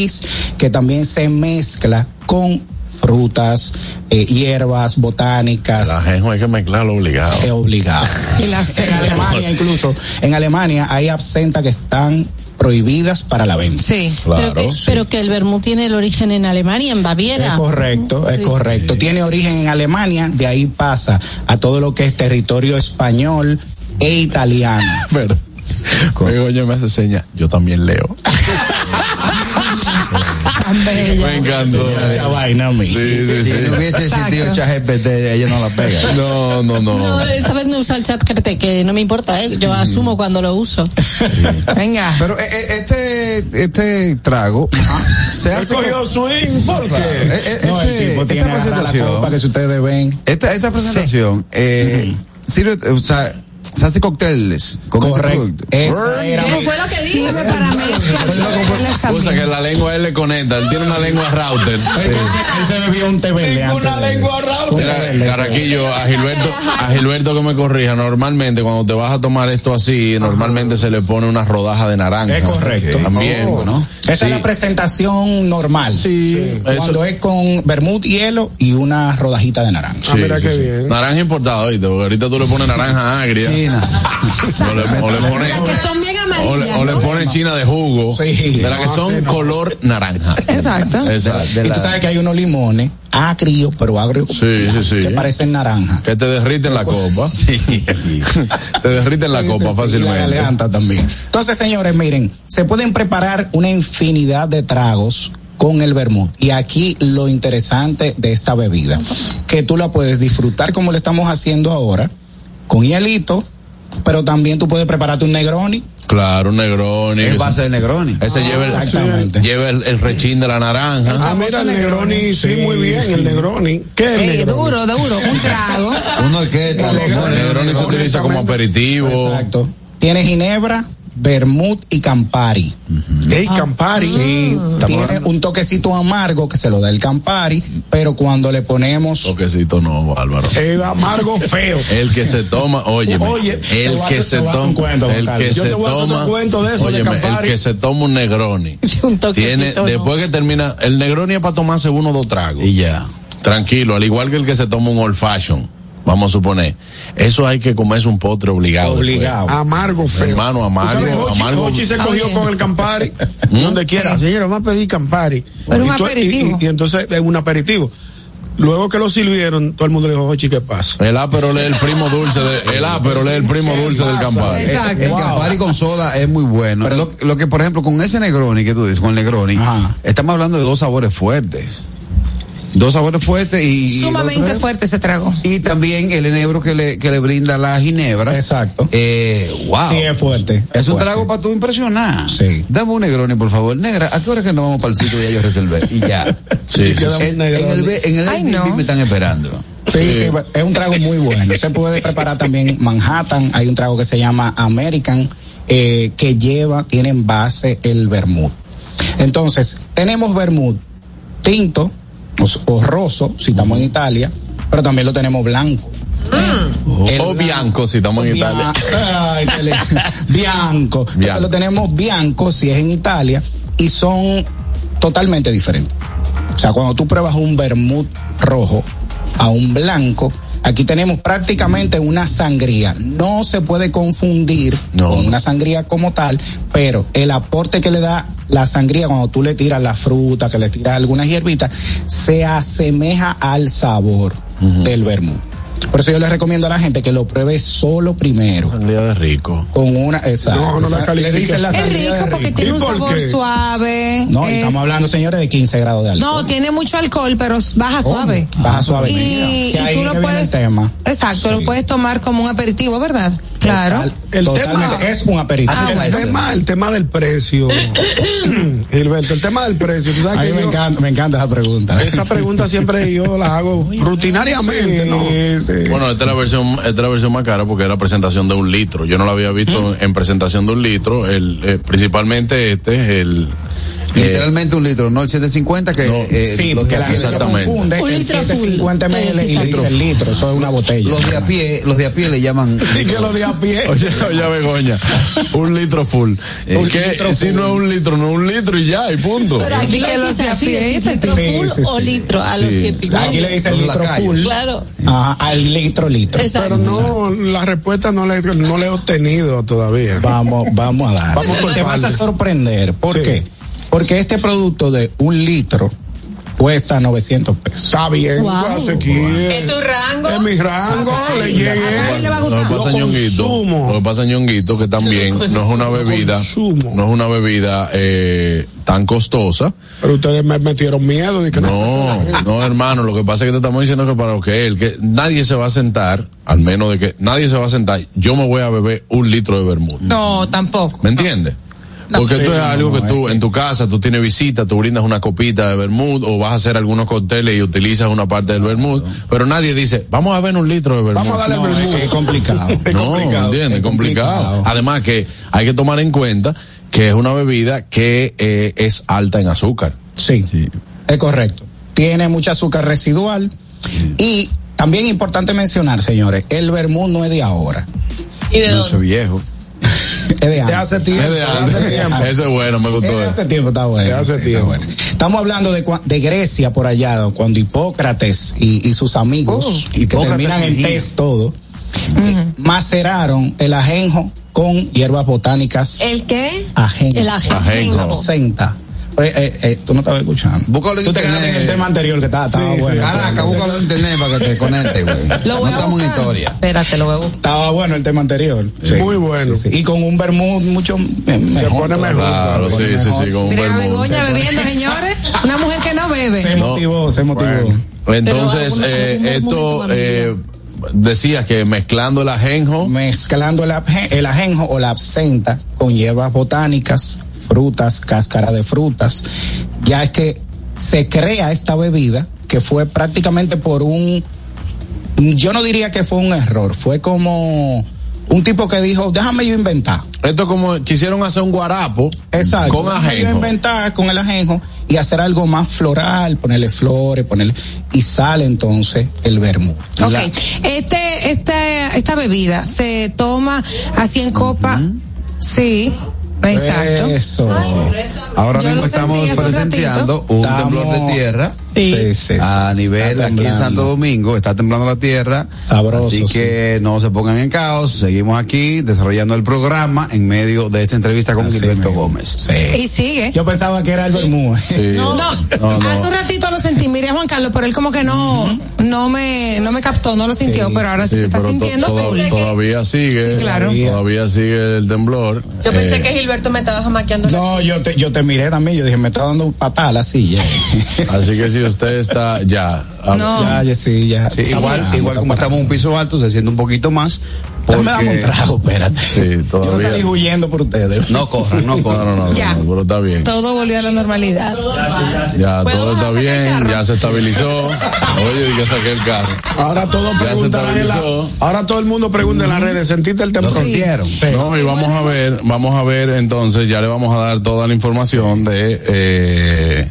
que también se mezcla con frutas, eh, hierbas botánicas. La ajenjo hay que mezclarlo obligado. Es obligado. En Alemania incluso, en Alemania hay absenta que están prohibidas para la venta. Sí. pero, que, pero que el vermut tiene el origen en Alemania, en Baviera. Es correcto, es Sí. correcto. Tiene origen en Alemania, de ahí pasa a todo lo que es territorio español e italiano. Begoña me hace señas. Yo también leo. Me encantó. Esa vaina a mí. Sí, sí, Si no hubiese existido ChatGPT, ella no la pega. No, no, no. No, esta vez no usa el chat GPT, que no me importa, ¿eh? yo asumo cuando lo uso. Venga. Pero eh, eh, este, este trago se hace. cogió swing, ¿por Claro, qué? eh, No, el este- tipo tiene esta la presentación, copa que si ustedes ven. esta, esta presentación, eh, sirve, o sea, se hace cócteles este Correcto. ¿Cómo fue lo que dije? Para mezclar también. que la lengua él le conecta. Él tiene una lengua router. Él se bebió un té verde antes de- Fue un té Mira, verde. Caraquillo, a Gilberto, a Gilberto que me corrija, normalmente cuando te vas a tomar esto así, normalmente se le pone una rodaja de naranja. Es correcto. También, Oh, ¿no? Esa Sí. es la presentación normal. Sí, eso- Cuando es con vermut, hielo y una rodajita de naranja. Sí, sí, sí. Naranja importada, oíste, porque ahorita tú le pones naranja agria. O le, o le pones, Que son bien o le, amarillas. o le ¿no? pones china de jugo. Sí. De las que No, son no. color naranja. Exacto. Exacto. y tú sabes que hay unos limones agrios, pero agrios Sí, sí, sí. que parecen naranja. Que te derriten la copa. Sí. te derriten la Sí, copa sí, la fácilmente. garganta también. Entonces, señores, miren, se pueden preparar una infinidad de tragos con el vermut. Y aquí lo interesante de esta bebida, que tú la puedes disfrutar como lo estamos haciendo ahora, con hielito, pero también tú puedes prepararte un Negroni. Claro, un Negroni. Es base de Negroni. Ese lleva, el, Exactamente. lleva el, el rechín de la naranja. Ah, mira, el Negroni, sí, muy bien, el Negroni. ¿Qué es el Ey, Negroni? duro, duro, un trago. Una orquesta, El Negroni se utiliza como aperitivo. Exacto. Tiene ginebra, vermut y campari. Ey, Campari. Sí, tiene un toquecito amargo que se lo da el Campari, pero cuando le ponemos Toquecito no, Álvaro. El amargo feo. El que se toma, oye, el que se toma, el que Yo se te voy a hacer toma, un cuento de eso, de óyeme, el que se toma un Negroni, Un toquecito, tiene, no. después que termina, el Negroni es para tomarse uno o dos tragos. Y ya. Tranquilo, al igual que el que se toma un old fashion, vamos a suponer. Eso hay que comerse un postre obligado. después. obligado. Amargo feo. Hermano, amargo, sabes, Hochi- amargo. Hochi se cogió con el Campari, ¿Mm? donde quiera. Señor, vamos a pedir Campari. Pero Y un tú- aperitivo. Y, y entonces es un aperitivo. Luego que lo sirvieron, todo el mundo le dijo, Hochi, ¿qué pasa? El ápero es el primo dulce de, el ápero es el primo dulce del Campari. Exacto. El Campari con soda es muy bueno. lo, lo que, por ejemplo, con ese Negroni que tú dices, con el Negroni, Ajá. estamos hablando de dos sabores fuertes. Dos sabores fuertes y. Sumamente fuerte ese trago. Y también el enebro que le, que le brinda la ginebra. Exacto. Eh, wow. Sí, es fuerte. Es un fuerte. trago para tú impresionar. Sí. Dame un Negroni, por favor. Negra, ¿a qué hora que nos vamos para el sitio y ya yo reservé? Y ya. Sí, sí, En- sí. en, el, en el Ay, no. me están esperando. Sí, sí, es un trago muy bueno. Se puede preparar también Manhattan. Hay un trago que se llama American, eh, que lleva, tiene en base el vermut. Entonces, tenemos vermut tinto o, o roso, si estamos en Italia, pero también lo tenemos blanco. El O bianco, si estamos en Italia. Ay. Entonces Bianco. lo tenemos bianco si es en Italia y son totalmente diferentes. O sea, cuando tú pruebas un vermut rojo a un blanco, aquí tenemos prácticamente una sangría. No se puede confundir No. con una sangría como tal, pero el aporte que le da la sangría cuando tú le tiras la fruta, que le tiras algunas hierbitas, se asemeja al sabor del vermut. Por eso yo les recomiendo a la gente que lo pruebe solo primero. Sangría de rico. Con una, exacto. No, no la. Le dicen la Es rico porque rico. tiene ¿Y un por sabor qué? suave. No, y es- estamos hablando, señores, de 15 grados de alcohol. No, tiene mucho alcohol, pero baja suave. Baja suave. Y, Que y ahí tú lo puedes. tema. Exacto, lo puedes tomar como un aperitivo, ¿verdad? Claro. Total- El tema- es un aperitivo. Ah, el, bueno. tema, el tema del precio. Gilberto, el tema del precio. Tú sabes A mí que me yo- encanta, me encanta esa pregunta. esa pregunta siempre yo la hago rutinariamente, ¿no? Bueno, esta es la versión, esta es la versión más cara porque es la presentación de un litro. Yo no la había visto en presentación de un litro. El, eh, principalmente este es el. Eh, Literalmente un litro, no el 750 que. No. eh, Sí, los porque la gente Exactamente. confunde Un el litro full. 750 ml y le dice el litro. Eso es una botella. Los de a pie, los de a pie le llaman. Y que lo de a pie. Oye, oye, Begoña, un litro full. Eh, Porque litro si full. no es un litro, no es un litro y ya, y punto. Pero aquí que los de a pie, dice litro sí, full sí, o litro a los Sí. siete Aquí le dice el Son litro full. Claro. Ajá, al litro, litro. Exacto. Pero no, la respuesta no la, he- no la he obtenido todavía. Vamos, vamos a dar. Vamos por Te vas a sorprender. ¿Por Sí. qué? Porque este producto de un litro Cuesta 900 pesos. Está bien, Wow. ¿Es tu rango? Es mi rango, le llegué. A él le va a Lo gustar. que pasa, Ñonguito, lo que pasa, Ñonguito, que también no es una bebida, no es una bebida eh, tan costosa. Pero ustedes me metieron miedo. de que No, no, hermano, lo que pasa es que te estamos diciendo que para lo que él, que nadie se va a sentar, al menos de que nadie se va a sentar, yo me voy a beber un litro de vermut. No, tampoco. ¿Me entiendes? Porque esto es algo que tú, en tu casa, tú tienes visita, tú brindas una copita de vermut o vas a hacer algunos cócteles y utilizas una parte del vermut, pero nadie dice, vamos a ver un litro de vermut. Vamos a darle el vermut. Es complicado. No, ¿entiendes? Es complicado. Además que hay que tomar en cuenta que es una bebida que eh, es alta en azúcar. Sí, es correcto. Tiene mucha azúcar residual y también importante mencionar, señores, el vermut no es de ahora. ¿Y de dónde? viejo. Es de antes. hace tiempo. Es de antes. hace tiempo. Ese es bueno, me gustó Es de eso. hace tiempo, está bueno. De hace sí, está tiempo. bueno. Estamos hablando de, cua- de Grecia por allá, cuando Hipócrates y, y sus amigos, que Hipócrates terminan en test todo, eh, maceraron el ajenjo con hierbas botánicas. ¿El qué? ajenjo. El ajenjo. Ajenjo. Absenta. Eh, eh, eh, tú no estabas escuchando. Búscalo en Tú te quedaste en el internet. tema anterior que estaba, estaba Sí, sí. bueno. Caraca, búscalo en internet para que te conectes, güey. Lo voy No a estamos en historia. Espérate, lo voy a buscar. Estaba bueno el tema anterior. Sí. Muy bueno. Sí, sí. Y con un vermut mucho me- mejor. pone mejor. Claro, Se sí, pone sí, mejor. sí, con un vermut. Begoña bebiendo, señores. Una mujer que no bebe. Se No. motivó, se motivó. Entonces, algún- eh, algún esto, eh, decía que mezclando el ajenjo, Mezclando el ajenjo o la absenta con hierbas botánicas, frutas, cáscara de frutas, ya es que se crea esta bebida que fue prácticamente por un, yo no diría que fue un error, fue como un tipo que dijo, déjame yo inventar. esto como quisieron hacer un guarapo Exacto. con yo ajenjo. inventar con el ajenjo y hacer algo más floral, ponerle flores, ponerle y sale entonces el vermut. Ok. Este, este, esta bebida se toma así en copa. Sí. Exacto. Eso. Ahora Yo mismo estamos presenciando un temblor de tierra. Sí, sí, sí. A nivel aquí en. Santo Domingo, está temblando la tierra. Sabroso, Así que no se pongan en caos. Seguimos aquí desarrollando el programa en medio de esta entrevista con Así Gilberto mismo. Gómez. Sí. Y sigue. Yo pensaba que era el. Sí. No, No, no. hace un ratito lo sentí, mire Juan Carlos, pero él como que no, no me, no me captó, no lo sintió, pero ahora sí, Sí, se está to- sintiendo toda- full. todavía sigue, Sí, claro. todavía sigue el temblor. Yo pensé Eh, que Gilberto me estaba jamaqueando No, yo te, yo te miré también, yo dije, me está dando patada la silla. Así que usted está ya, No. ya, ya, sí, ya. Sí, Está igual, parando, igual está como estamos en un piso alto, se siente un poquito más. Dame, dame un trago, espérate. sí, Yo no todavía. salí huyendo por ustedes. No corran, no corran. no, no, Ya. no, pero está bien. Todo volvió a la normalidad. Ya, ¿Puedo todo está sacar el bien, carro? ya se estabilizó. Oye, y que saqué el carro. Ahora todo Ya se preguntarán en la- ahora todo el mundo pregunta en las redes, ¿sentiste el temblor? rompieron. No, y vamos a ver, vamos a ver entonces, ya le vamos a dar toda la información de, eh,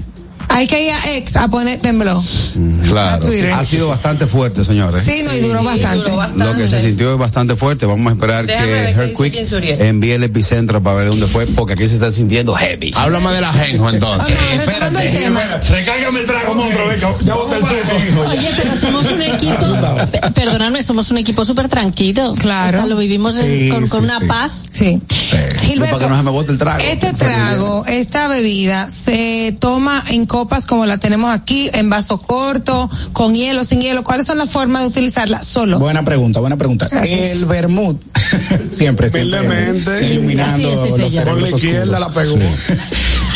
Hay que ir a ex a poner tembló. A claro. Ha sido bastante fuerte, señores. Sí, no, y duró bastante. Lo que se sintió es bastante fuerte. Vamos a esperar Déjame que Suriel. envíe el epicentro para ver dónde fue, porque aquí se está sintiendo heavy. Háblame del ajenjo entonces. Retomando el tema. Recárgame el trago, monstruo, ya boté el suco. Oye, pero somos un equipo, pe- perdóname, somos un equipo súper tranquilo. Claro. O sea, lo vivimos Sí, con, con sí, una sí. paz. Sí. Gilberto, para que no se me bote el trago. Este trago, esta bebida, se toma en copas como la tenemos aquí, en vaso corto, con hielo, sin hielo. ¿Cuáles son las formas de utilizarla? Solo. Buena pregunta, buena pregunta. Gracias. El vermut, siempre, siempre, sí, iluminando es, los ella. Con la izquierda la pegó. Sí.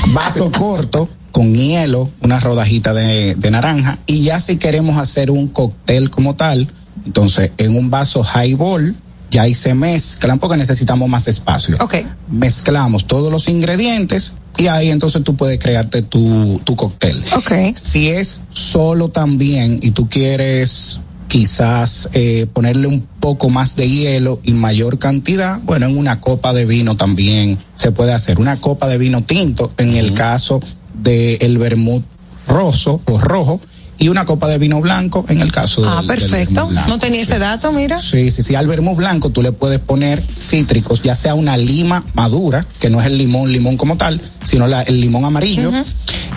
Vaso corto, con hielo, una rodajita de, de naranja, y ya si queremos hacer un cóctel como tal, entonces en un vaso highball, ya ahí se mezclan porque necesitamos más espacio. Ok. Mezclamos todos los ingredientes y ahí entonces tú puedes crearte tu, tu cóctel. Ok. Si es solo también y tú quieres quizás eh, ponerle un poco más de hielo y mayor cantidad, bueno, en una copa de vino también se puede hacer. Una copa de vino tinto, en el caso del el vermut roso o rojo, y una copa de vino blanco en el caso Ah, del- del perfecto. No tenía ese dato, mira. Sí, sí, sí. Al vermut blanco tú le puedes poner cítricos, ya sea una lima madura, que no es el limón, limón como tal, sino la- el limón amarillo.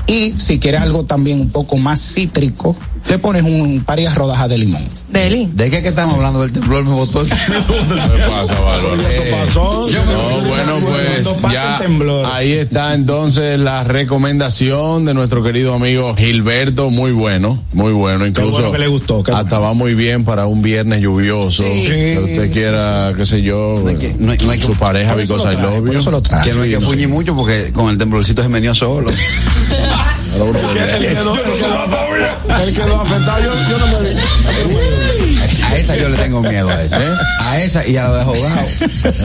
Y si quieres algo también un poco más cítrico, le pones un varias rodajas de limón. Deli. ¿De qué que estamos hablando? El temblor me botó. ¿Qué pasa, Bárbaro? pasó. No, bueno, pues ya ahí está entonces la recomendación de nuestro querido amigo Gilberto, muy bueno, muy bueno, incluso bueno que le gustó, qué hasta va muy bien para un viernes lluvioso, Sí. que usted Sí, quiera, qué sé yo, No hay que- no hay- no hay que- su pareja, because I traje, love you. Que no hay que fuñir mucho porque con el temblorcito se me dio solo. Quedó, él quedó afectado. Yo, yo no me vi. A esa yo le tengo miedo a esa. ¿Eh? A esa y a la de jugado.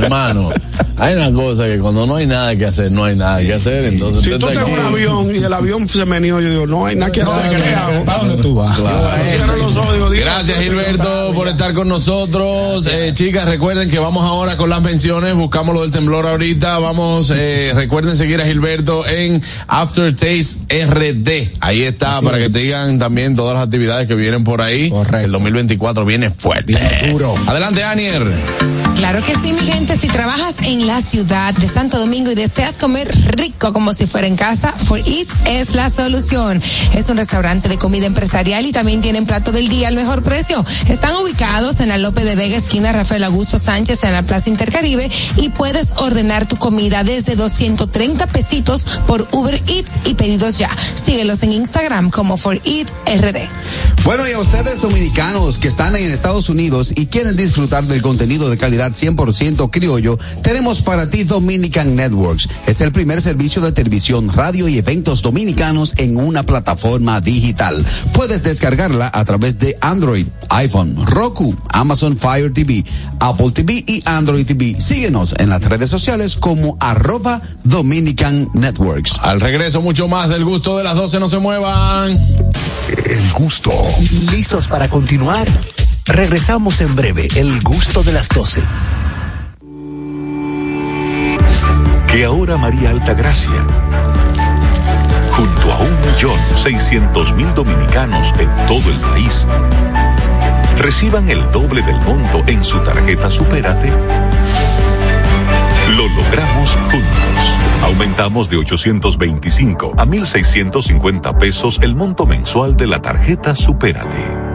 Hermano, hay una cosa que cuando no hay nada que hacer, no hay nada que hacer, entonces Si tú en un avión y el avión se meneó, yo digo, no hay nada que hacer. ¿Qué hago? ¿Para dónde tú vas? Cierro los ojos, digo, Dios, Gracias Gilberto por estar con nosotros. Eh, chicas, recuerden que vamos ahora con las menciones. Buscamos lo del temblor ahorita. Vamos, eh, recuerden seguir a Gilberto en Aftertaste RD. Ahí está, para que te digan también todas las actividades que vienen por ahí. Correcto. El 2024 viene fuerte. duro. Adelante, Anier. Claro que sí, mi gente. Si trabajas en la ciudad de Santo Domingo y deseas comer rico como si fuera en casa, For Eat es la solución. Es un restaurante de comida empresarial y también tienen plato del día al mejor precio. Están ubicados en la Lope de Vega, esquina Rafael Augusto Sánchez, en la Plaza Intercaribe y puedes ordenar tu comida desde 230 pesitos por Uber Eats y pedidos ya. Síguelos en Instagram como For Eat RD. Bueno, y a ustedes dominicanos que están en Estados Unidos y quieren disfrutar del contenido de calidad 100% criollo, tenemos para ti Dominican Networks. Es el primer servicio de televisión, radio y eventos dominicanos en una plataforma digital. Puedes descargarla a través de Android, iPhone, Roku, Amazon Fire TV, Apple TV y Android TV. Síguenos en las redes sociales como arroba Dominican Networks. Al regreso, mucho más del gusto de las 12. No se muevan. El gusto. ¿Listos para continuar? Regresamos en breve, el gusto de las 12. que ahora María Altagracia, junto a un millón seiscientos mil dominicanos en todo el país, reciban el doble del monto en su tarjeta Supérate, lo logramos juntos. Aumentamos de 825 a 1.650 pesos el monto mensual de la tarjeta Supérate.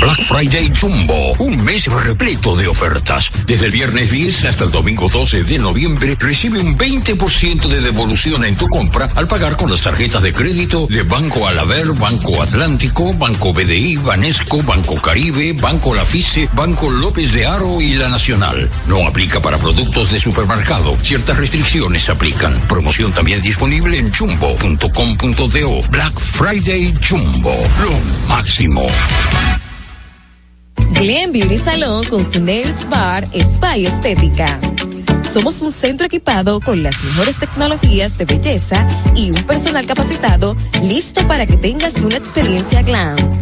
Black Friday Jumbo, un mes repleto de ofertas. Desde el viernes 10 hasta el domingo 12 de noviembre, recibe un 20% de devolución en tu compra al pagar con las tarjetas de crédito de Banco Alaber, Banco Atlántico, Banco BDI, Banesco, Banco Caribe, Banco Lafice, Banco López de Aro y La Nacional. No aplica para productos de supermercado. Ciertas restricciones aplican. Promoción también disponible en jumbo.com.do. Black Friday Jumbo, lo máximo. Glen Beauty Salon con su Nails Bar Spa y Estética. Somos un centro equipado con las mejores tecnologías de belleza y un personal capacitado listo para que tengas una experiencia glam.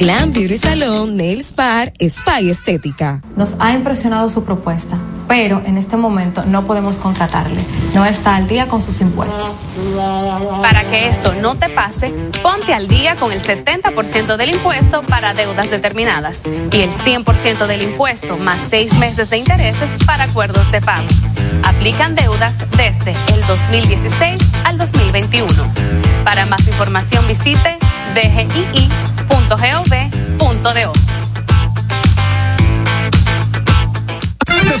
Glam Beauty Salon, Nails Bar, Spa y Estética. Nos ha impresionado su propuesta, pero en este momento no podemos contratarle. No está al día con sus impuestos. Para que esto no te pase, ponte al día con el 70% del impuesto para deudas determinadas y el 100% del impuesto más seis meses de intereses para acuerdos de pago. Aplican deudas desde el 2016 al 2021. Para más información visite dgii.gov.do.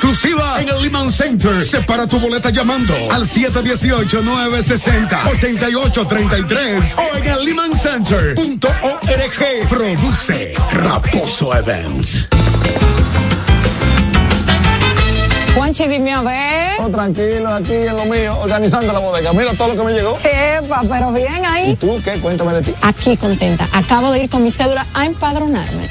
exclusiva en el Lehman Center. Separa tu boleta llamando al 718-960-8833 o en el lehmancenter.org. Produce Raposo Events. Juanchi, dime a ver. Oh, tranquilo, aquí en lo mío, organizando la bodega. Mira todo lo que me llegó. Epa, pero bien ahí. ¿Y tú qué? Cuéntame de ti. Aquí contenta. Acabo de ir con mi cédula a empadronarme.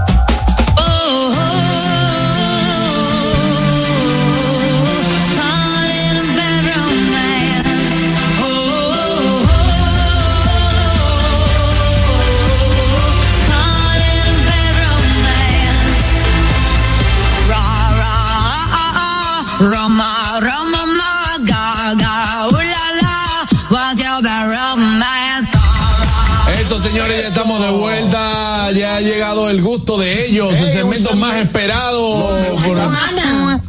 Ha llegado el gusto de ellos, el segmento más esperado por-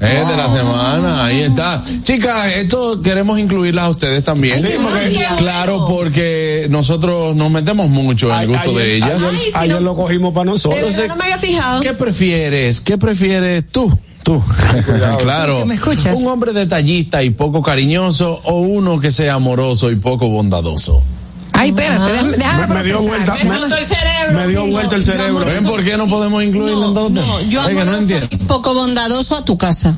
Eh, de la semana. Ahí está. Chicas, esto queremos incluirlas a ustedes también. Sí, porque- claro, porque nosotros nos metemos mucho en el gusto de ellas. Ayer, ayer lo cogimos para nosotros. No me había fijado. ¿Qué prefieres? ¿Qué prefieres tú? Tú. claro. Que me escuchas. Un hombre detallista y poco cariñoso o uno que sea amoroso y poco bondadoso. Ay, espérate, déjame, déjame Me- me dio vuelta, Me el cerebro. Me dio sí, vuelta el no, cerebro. ¿Ven por qué no podemos incluirlo entonces? No, yo Es que no entiendo. poco bondadoso a tu casa.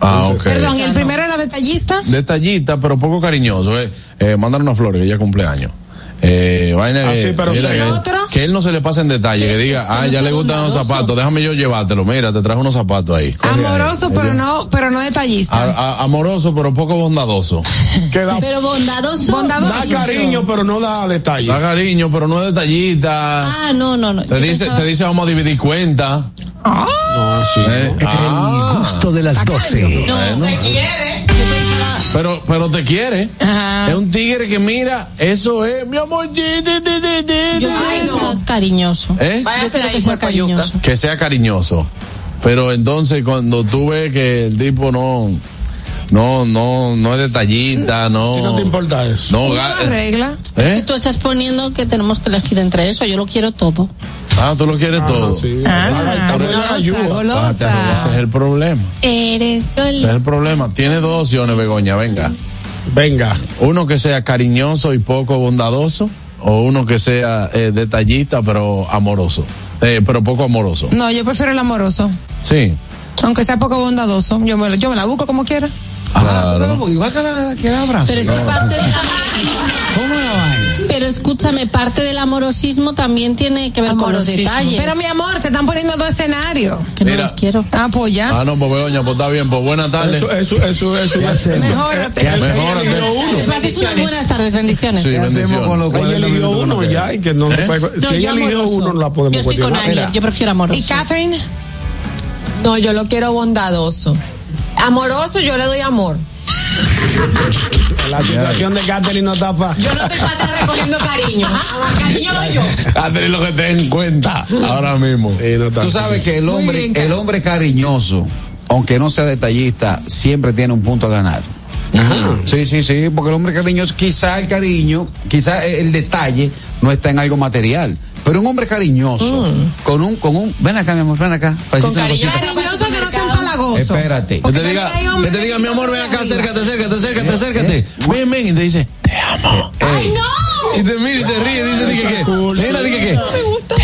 Ah, ok. Perdón, ¿y el primero era detallista? Detallista, pero poco cariñoso. Eh, eh, mandar una flor, que ella cumpleaños. Eh, vaina Ah, que, sí, pero mira, que, ¿Otro? que él no se le pase en detalle, que diga, ah, ya le gustan los zapatos, déjame yo llevártelo, mira, te trajo unos zapatos ahí. Amoroso, pero no, pero no detallista. A- a- amoroso, pero poco bondadoso. Da, Pero bondadoso. Bondadoso. da cariño, pero no da detalles. Da cariño, pero no es detallista. Ah, no, no, no. Te Yo dice, pensaba- te dice vamos a dividir cuenta. No, sí. Eh, El ah, gusto de las 12. bueno. Pero, pero te quiere. Ajá. Es un tigre que mira, eso es, mi amor. di, di, di, di, di, Yo sea cariñoso. ¿Eh? Yo quiero que sea cariñoso. Que sea cariñoso. Pero entonces cuando tú ves que el tipo no, no, no, no es detallista, no. ¿Qué no te importa eso? No, regla. ¿eh? Tú estás poniendo que tenemos que elegir entre eso. Yo lo quiero todo. Ah, tú lo quieres todo. Sí. Ah, la golosa, ayuda. Ese es golosa. el problema. Eres Ese es el problema. Tiene dos opciones, Begoña, venga. Venga. Uno que sea cariñoso y poco bondadoso, o uno que sea eh, detallista pero amoroso, eh, pero poco amoroso. No, yo prefiero el amoroso. Sí. Aunque sea poco bondadoso. Yo me, lo- yo me la busco como quiera. Claro. Igual que la que abrazo. Pero es que parte de la... ¿Cómo la vaina? Pero escúchame, parte del amorosismo también tiene que ver con los detalles. Pero mi amor, te están poniendo dos escenarios. que no Mira. los quiero. Ah, pues ya. Ah, no, pues Begoña, pues está bien, pues buenas tardes. Eso, eso, eso, eso. eso. Mejórate. Mejórate. Pases unas buenas tardes, bendiciones. Sí, ¿Qué hacemos bendiciones. con los Ella 40 eligió uno ya y que no, no ¿Eh? puede- No, si ella eligió uno no la podemos Yo estoy con yo prefiero amoroso. ¿Y Catherine? No, yo lo quiero bondadoso. Amoroso, yo le doy amor. La situación de Catherine no está para. Yo no estoy para estar recogiendo cariño. Cariño doy yo. Catherine, lo que ten en cuenta ahora mismo. Sí, no está Tú sabes que el hombre, el hombre cariñoso, aunque no sea detallista, siempre tiene un punto a ganar. Sí, sí, sí, porque el hombre cariñoso, quizá el cariño, quizá el detalle no está en algo material. Pero un hombre cariñoso, con un, con un, ven acá, mi amor, ven acá. cariño. cosita. Cariñoso que no sea empalagoso. Espérate. Que te diga, que te diga, mi amor, ven acá, acércate, acércate, acércate, acércate. Ven, ven, y te dice, te amo. ¡Ay, no! Y te mira y se ríe, dice, dije que, mira, dije que, Me gusta.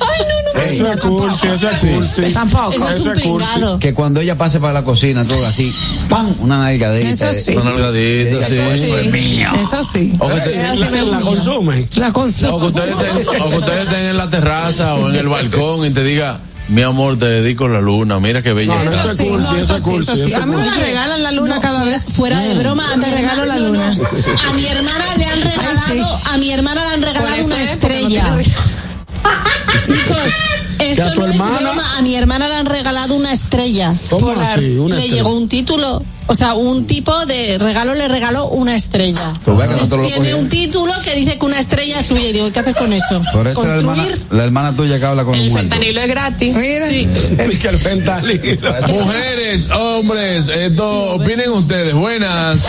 Ay, no, no. Eso es cursi, eso es cursi. Tampoco. Eso es un pringado. Que cuando ella pase para la cocina, todo así, ¡pam! Una nalgadita. Eso sí. una nalgadita, sí. Eso sí. O que, te- La, la consume. La estén, o que ustedes estén en la terraza o en el balcón y te diga, Mi amor, te dedico la luna. Mira qué bella. No, no, eso es cursi, eso es cursi. eso es A mí me cursi. regalan la luna cada vez. Fuera de broma, Te regalo la luna. no, no. A mi hermana le han regalado, a mi hermana le han regalado eso una es, no estrella. tiene- Chicos, ¿Que a esto tu no es broma. A mi hermana le han regalado una estrella. ¿Cómo así? Una le estrella. llegó un título, o sea, un tipo de regalo le regaló una estrella. Lo Tiene cogimos. un título que dice que una estrella es suya. Y digo, ¿qué haces con eso? Por eso la hermana, la hermana tuya que habla con El fentanilo es gratis. Que el fentanilo. Mujeres, hombres, esto, opinen ustedes. Buenas.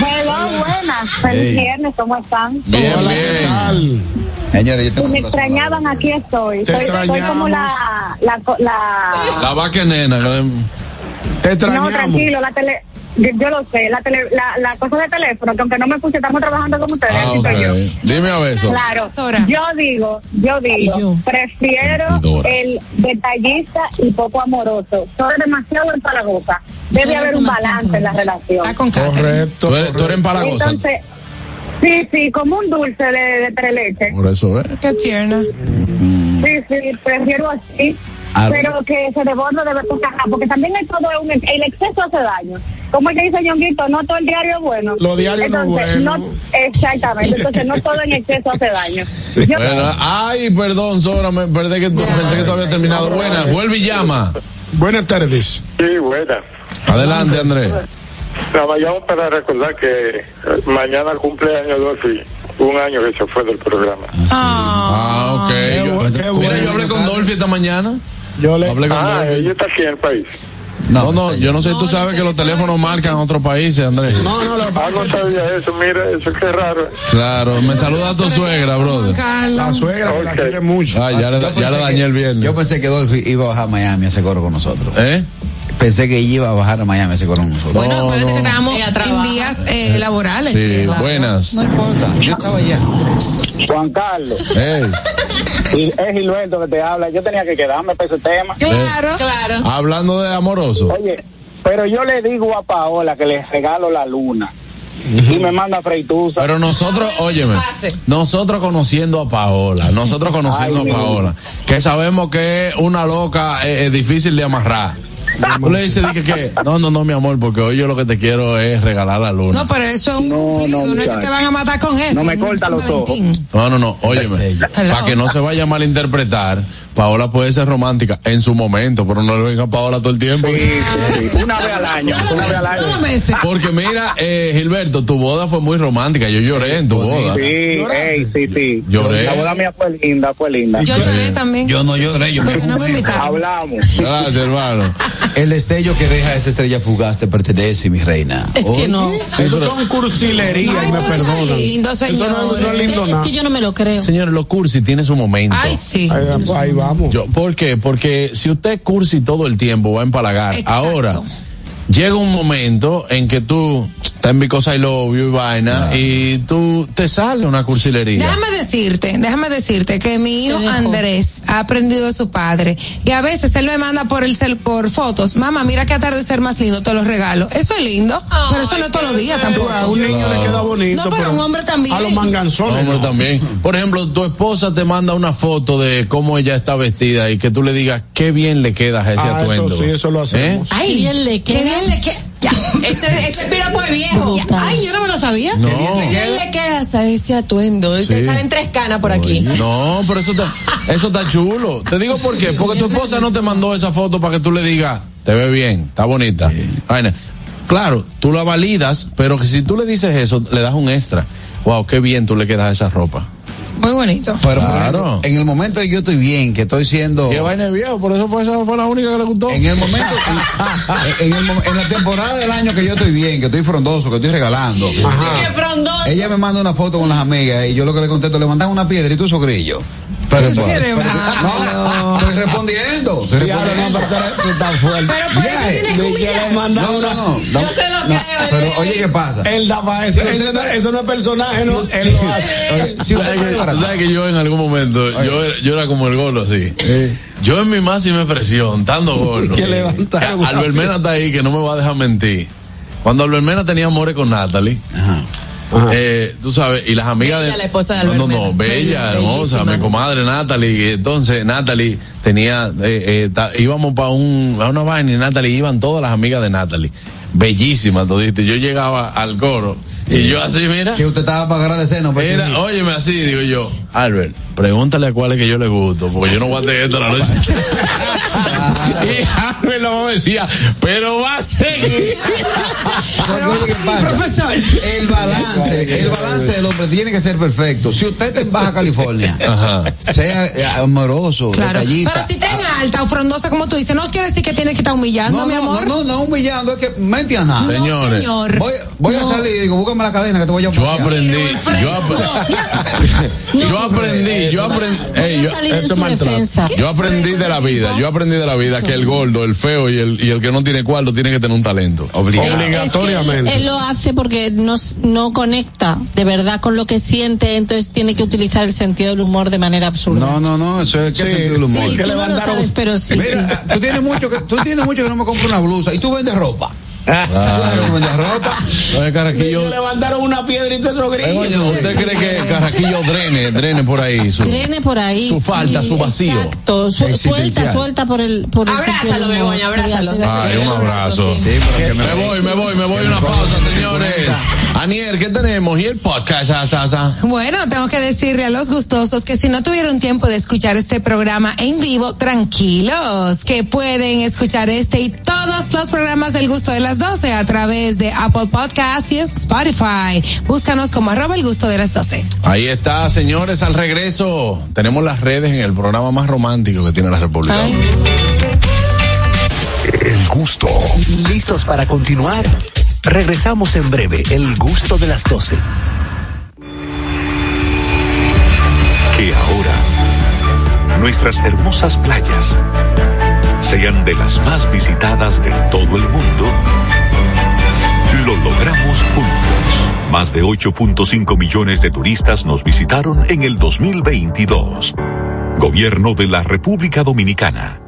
Hello, buenas. Feliz Hey. viernes, ¿cómo están? Bien, Hola, ¿qué bien. tal? Señores, yo Si me extrañaban, aquí estoy. Te Soy, como la... la, la La vaca nena. Te no, extrañamos. tranquilo, la tele... Yo, yo lo sé, la, tele, la, la cosa de teléfono, que aunque no me escuche, estamos trabajando con ustedes, Ah, soy yo. Dime a beso. Claro, yo digo, yo digo, prefiero el detallista y poco amoroso. Soy demasiado empalagosa. Debe haber un balance en la relación. Está con Catherine. Correcto. Tú eres, tú eres empalagosa. Entonces, sí, sí, como un dulce de, de tres leches. Por eso, ¿eh? Qué tierna. Sí, sí, prefiero así. Ah, pero que se desborde de cosas, porque también es todo un, el exceso hace daño. Como que dice Ñonguito, no todo el diario es bueno. Lo diario no es Entonces, bueno. exactamente, entonces no todo en exceso hace daño. Yo, Bueno, ay, perdón, Sora, me perdí que pensé que tú habías terminado. Buenas, vuelve y llama. Buenas tardes. Sí, buena. Adelante, Andrés. La vayamos para recordar que eh, mañana cumpleaños Dolphy, un año que se fue del programa. Ah, ok. Yo- bu- qué mira, yo hablé con Dolphy esta mañana. Yo le. Hablé con Ah, Dolphy. ella está aquí en el país. No, no, yo no sé, tú sabes que los teléfonos marcan a otros países, Andrés. No, no, lo Ah, no sabía eso, mira, eso qué raro. Claro, me saluda a tu suegra, brother. La suegra que la Ok. quiere mucho. Ah, ya le, Yo ya pensé le dañé que- el viernes. Yo pensé que Dolphy iba a bajar a Miami a ese coro con nosotros. ¿Eh? Pensé que ella iba a bajar a Miami ese con nosotros. Bueno, No, acuérdate no. que estábamos en días eh, laborales. Sí, Claro. buenas. No importa, yo estaba allá. Juan Carlos, y es Gilberto que te habla. Yo tenía que quedarme para ese tema. Claro. Claro. hablando de amoroso. Oye, pero yo le digo a Paola que le regalo la luna. Y me manda freitusa. Pero nosotros, óyeme, nosotros conociendo a Paola, nosotros conociendo Ay, a Paola, que sabemos que es una loca eh, es difícil de amarrar. Tú le dices dije que, no, no, no, mi amor, porque hoy yo lo que te quiero es regalar la luna. No, pero eso es un No, cumplido, no, no, es que te van a matar con eso. No me corta los ojos. No, no, no, óyeme, para que no se vaya a malinterpretar, Paola puede ser romántica en su momento, pero no le venga a Paola todo el tiempo. Sí, sí, sí. Una vez al año, una vez al año. Porque mira, eh, Gilberto, tu boda fue muy romántica, yo lloré en tu boda. Sí, ey, sí, sí. Lloré. La boda mía fue linda, fue linda. Yo lloré también. Yo no lloré, yo me no me invitaron. Hablamos. Gracias, hermano. El destello que deja esa estrella fugaz te pertenece, mi reina. Es que no. Eso son cursilerías y me perdonan. lindo, Eso no, no es lindo Es nada. que yo no me lo creo. Señores, lo cursi tiene su momento. Ay, sí. Ahí, ahí vamos. Yo, ¿Por qué? Porque si usted cursi todo el tiempo va a empalagar. Exacto. Ahora, llega un momento en que tú estás en Because I Love You y vaina y tú te sale una cursilería. Déjame decirte, déjame decirte que mi hijo. Andrés ha aprendido de su padre y a veces él me manda por el cel, por fotos, mamá, mira qué atardecer más lindo, te lo regalo. Eso es lindo, pero eso no es todos los días tampoco. A un niño le queda bonito. No, pero a un hombre también. A los manganzones. Hombre, no. también. Por ejemplo, tu esposa te manda una foto de cómo ella está vestida y que tú le digas qué bien le quedas a ese Ah, eso atuendo. sí, eso lo hacemos. ¿Eh? Ay, Qué bien le queda. Bien le queda. Ya. Ese, ese piropo es viejo. Ay, yo no me lo sabía. No. Qué le quedas a ese atuendo. Sí. Te salen tres canas por aquí. No, pero eso está, eso está chulo. Te digo por qué. Porque tu esposa no te mandó esa foto para que tú le digas, te ve bien, está bonita. Claro, tú la validas, pero que si tú le dices eso, le das un extra. Wow, qué bien tú le quedas a esa ropa. Muy bonito. Pero Claro. ejemplo, en el momento que yo estoy bien, que estoy siendo. Qué vaina viejo, por eso fue esa fue la única que le gustó. En el momento, en, el en la temporada del año que yo estoy bien, que estoy frondoso, que estoy regalando. Frondoso. Ella me manda una foto con las amigas y yo lo que le contesto, le mandan una piedra y tú sogrillo. Pero, no, estoy respondiendo. Estoy respondiendo. pero por eso tienes que que No, no, no. Yo se lo no, creo, Pero oye, ¿qué pasa? Él da para eso. Eso, no, es personaje, no. Él lo hace. oye, si usted ¿Sabes que, está tú sabes que yo en algún momento, yo, era- como el golo así. Yo en mi máxima expresión, dando golo. Que levantaron Albermena está ahí, que no me va a dejar mentir. Cuando Albermena tenía amores con Natalie, Ajá. Eh, tú sabes, y las amigas Bella, de... la esposa de No, no, Albert no, Mena. bella, Bella, hermosa, bellísima. mi comadre Natalie, y entonces Natalie tenía, eh, eh, ta- íbamos para un, a una vaina y Natalie, iban todas las amigas de Natalie, bellísimas toditas, yo llegaba al coro, y yo así, mira... Que usted estaba para agradecernos. pues, Era, sí. óyeme así, digo yo, Albert, pregúntale a cuál es que yo le gusto, porque yo no voy a tener esto la noche. y Albert mamá decía, pero va a seguir. Oye, ¿qué pasa? profesor. El balance, el balance del hombre tiene que ser perfecto. Si usted está en Baja California, Ajá. sea eh, amoroso, Claro. detallista. Pero si está en alta o frondosa, como tú dices, no quiere decir que tiene que estar humillando, no, mi no, amor. no, no, no humillando, es que mente a nada. Señores, señor. Voy, voy No. a salir y digo, búscame la cadena que te voy a yo aprendí, yo, apre- yo aprendí, yo aprendí, ey, yo, aprendí de la vida, yo aprendí de la vida que el gordo, el feo y el, y el que no tiene cuarto tiene que tener un talento. Obligado. Obligatoriamente. Es que él, él lo hace porque no, no conecta de verdad con lo que siente, entonces tiene que utilizar el sentido del humor de manera absurda. No, no, no, eso es que Sí, sentido del humor. Sí, que tú no lo levantaron- sabes, pero sí, Mira, sí. tú tienes mucho que, tú tienes mucho que no me compro una blusa y tú vendes ropa. Ah. Oye, Carraquillo, Le levantaron una piedra y todo eso grillo. ¿usted cree que Carraquillo drene, drene por ahí? Su, Drene por ahí. Su falta, su vacío. Exacto, su- suelta, suelta por el, por el Abrázalo, humor. Begoña, abrázalo. Ay, un abrazo. Sí, que Me voy, me voy, me voy una pausa, señores. Aniel, ¿qué tenemos? ¿Y el podcast? Sa, sa, sa? Bueno, tengo que decirle a los gustosos que si no tuvieron tiempo de escuchar este programa en vivo, tranquilos, que pueden escuchar este y todos los programas del gusto de las 12 a través de Apple Podcasts y Spotify. Búscanos como arroba el gusto de las 12. Ahí está, señores, al regreso. Tenemos las redes en el programa más romántico que tiene la República. Ay. El gusto. ¿Listos para continuar? Regresamos en breve, el gusto de las 12. Que ahora nuestras hermosas playas sean de las más visitadas de todo el mundo. Lo logramos juntos. Más de 8.5 millones de turistas nos visitaron en el 2022. Gobierno de la República Dominicana.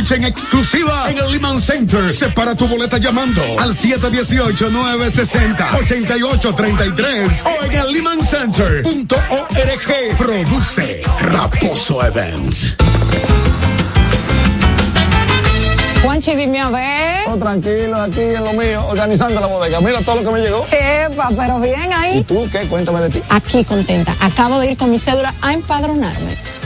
en exclusiva en el Lehman Center. Separa tu boleta llamando al 718-960-8833 o en el lehmancenter.org. Produce Raposo Events. Juanchi, dime a ver. Oh, tranquilo, aquí en lo mío, organizando la bodega. Mira todo lo que me llegó. Epa, pero bien ¿Y ahí. tú qué? Cuéntame de ti. Aquí contenta. Acabo de ir con mi cédula a empadronarme.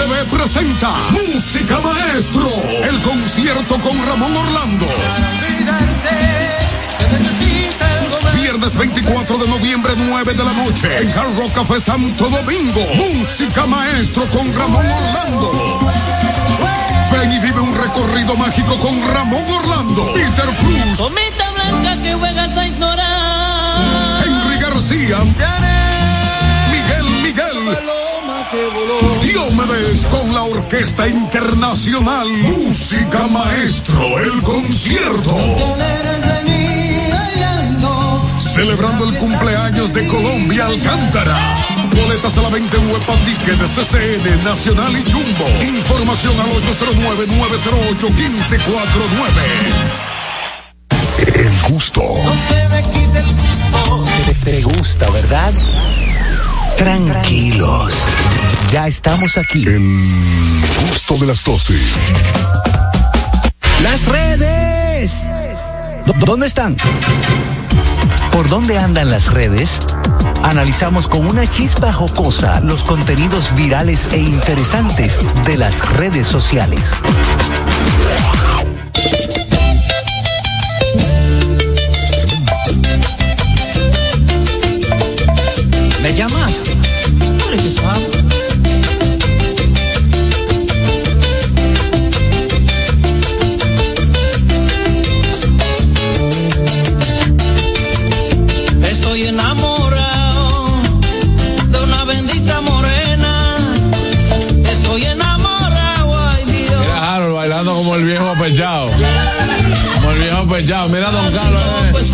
TV presenta Música Maestro, el concierto con Ramón Orlando. Viernes 24 de noviembre, 9 de la noche, en Hard Rock Café Santo Domingo. Música Maestro con Ramón Orlando. Ven y vive un recorrido mágico con Ramón Orlando, Peter Cruz, Comita blanca que juegas a ignorar. Henry García, Miguel Miguel. Diomedes con la Orquesta Internacional Música Maestro, el concierto. Celebrando el cumpleaños de Colombia Alcántara. Boletas a la venta en Huepa Ticket de CCN, Nacional y Jumbo. Información al 809-908-1549. El gusto. Te, te gusta, ¿verdad? Tranquilos. Ya estamos aquí. El gusto de las 12. Las redes. ¿Dó- ¿Dónde están? ¿Por dónde andan las redes? Analizamos con una chispa jocosa los contenidos virales e interesantes de las redes sociales. Apechado. Mira Don Carlos. eh. Pues.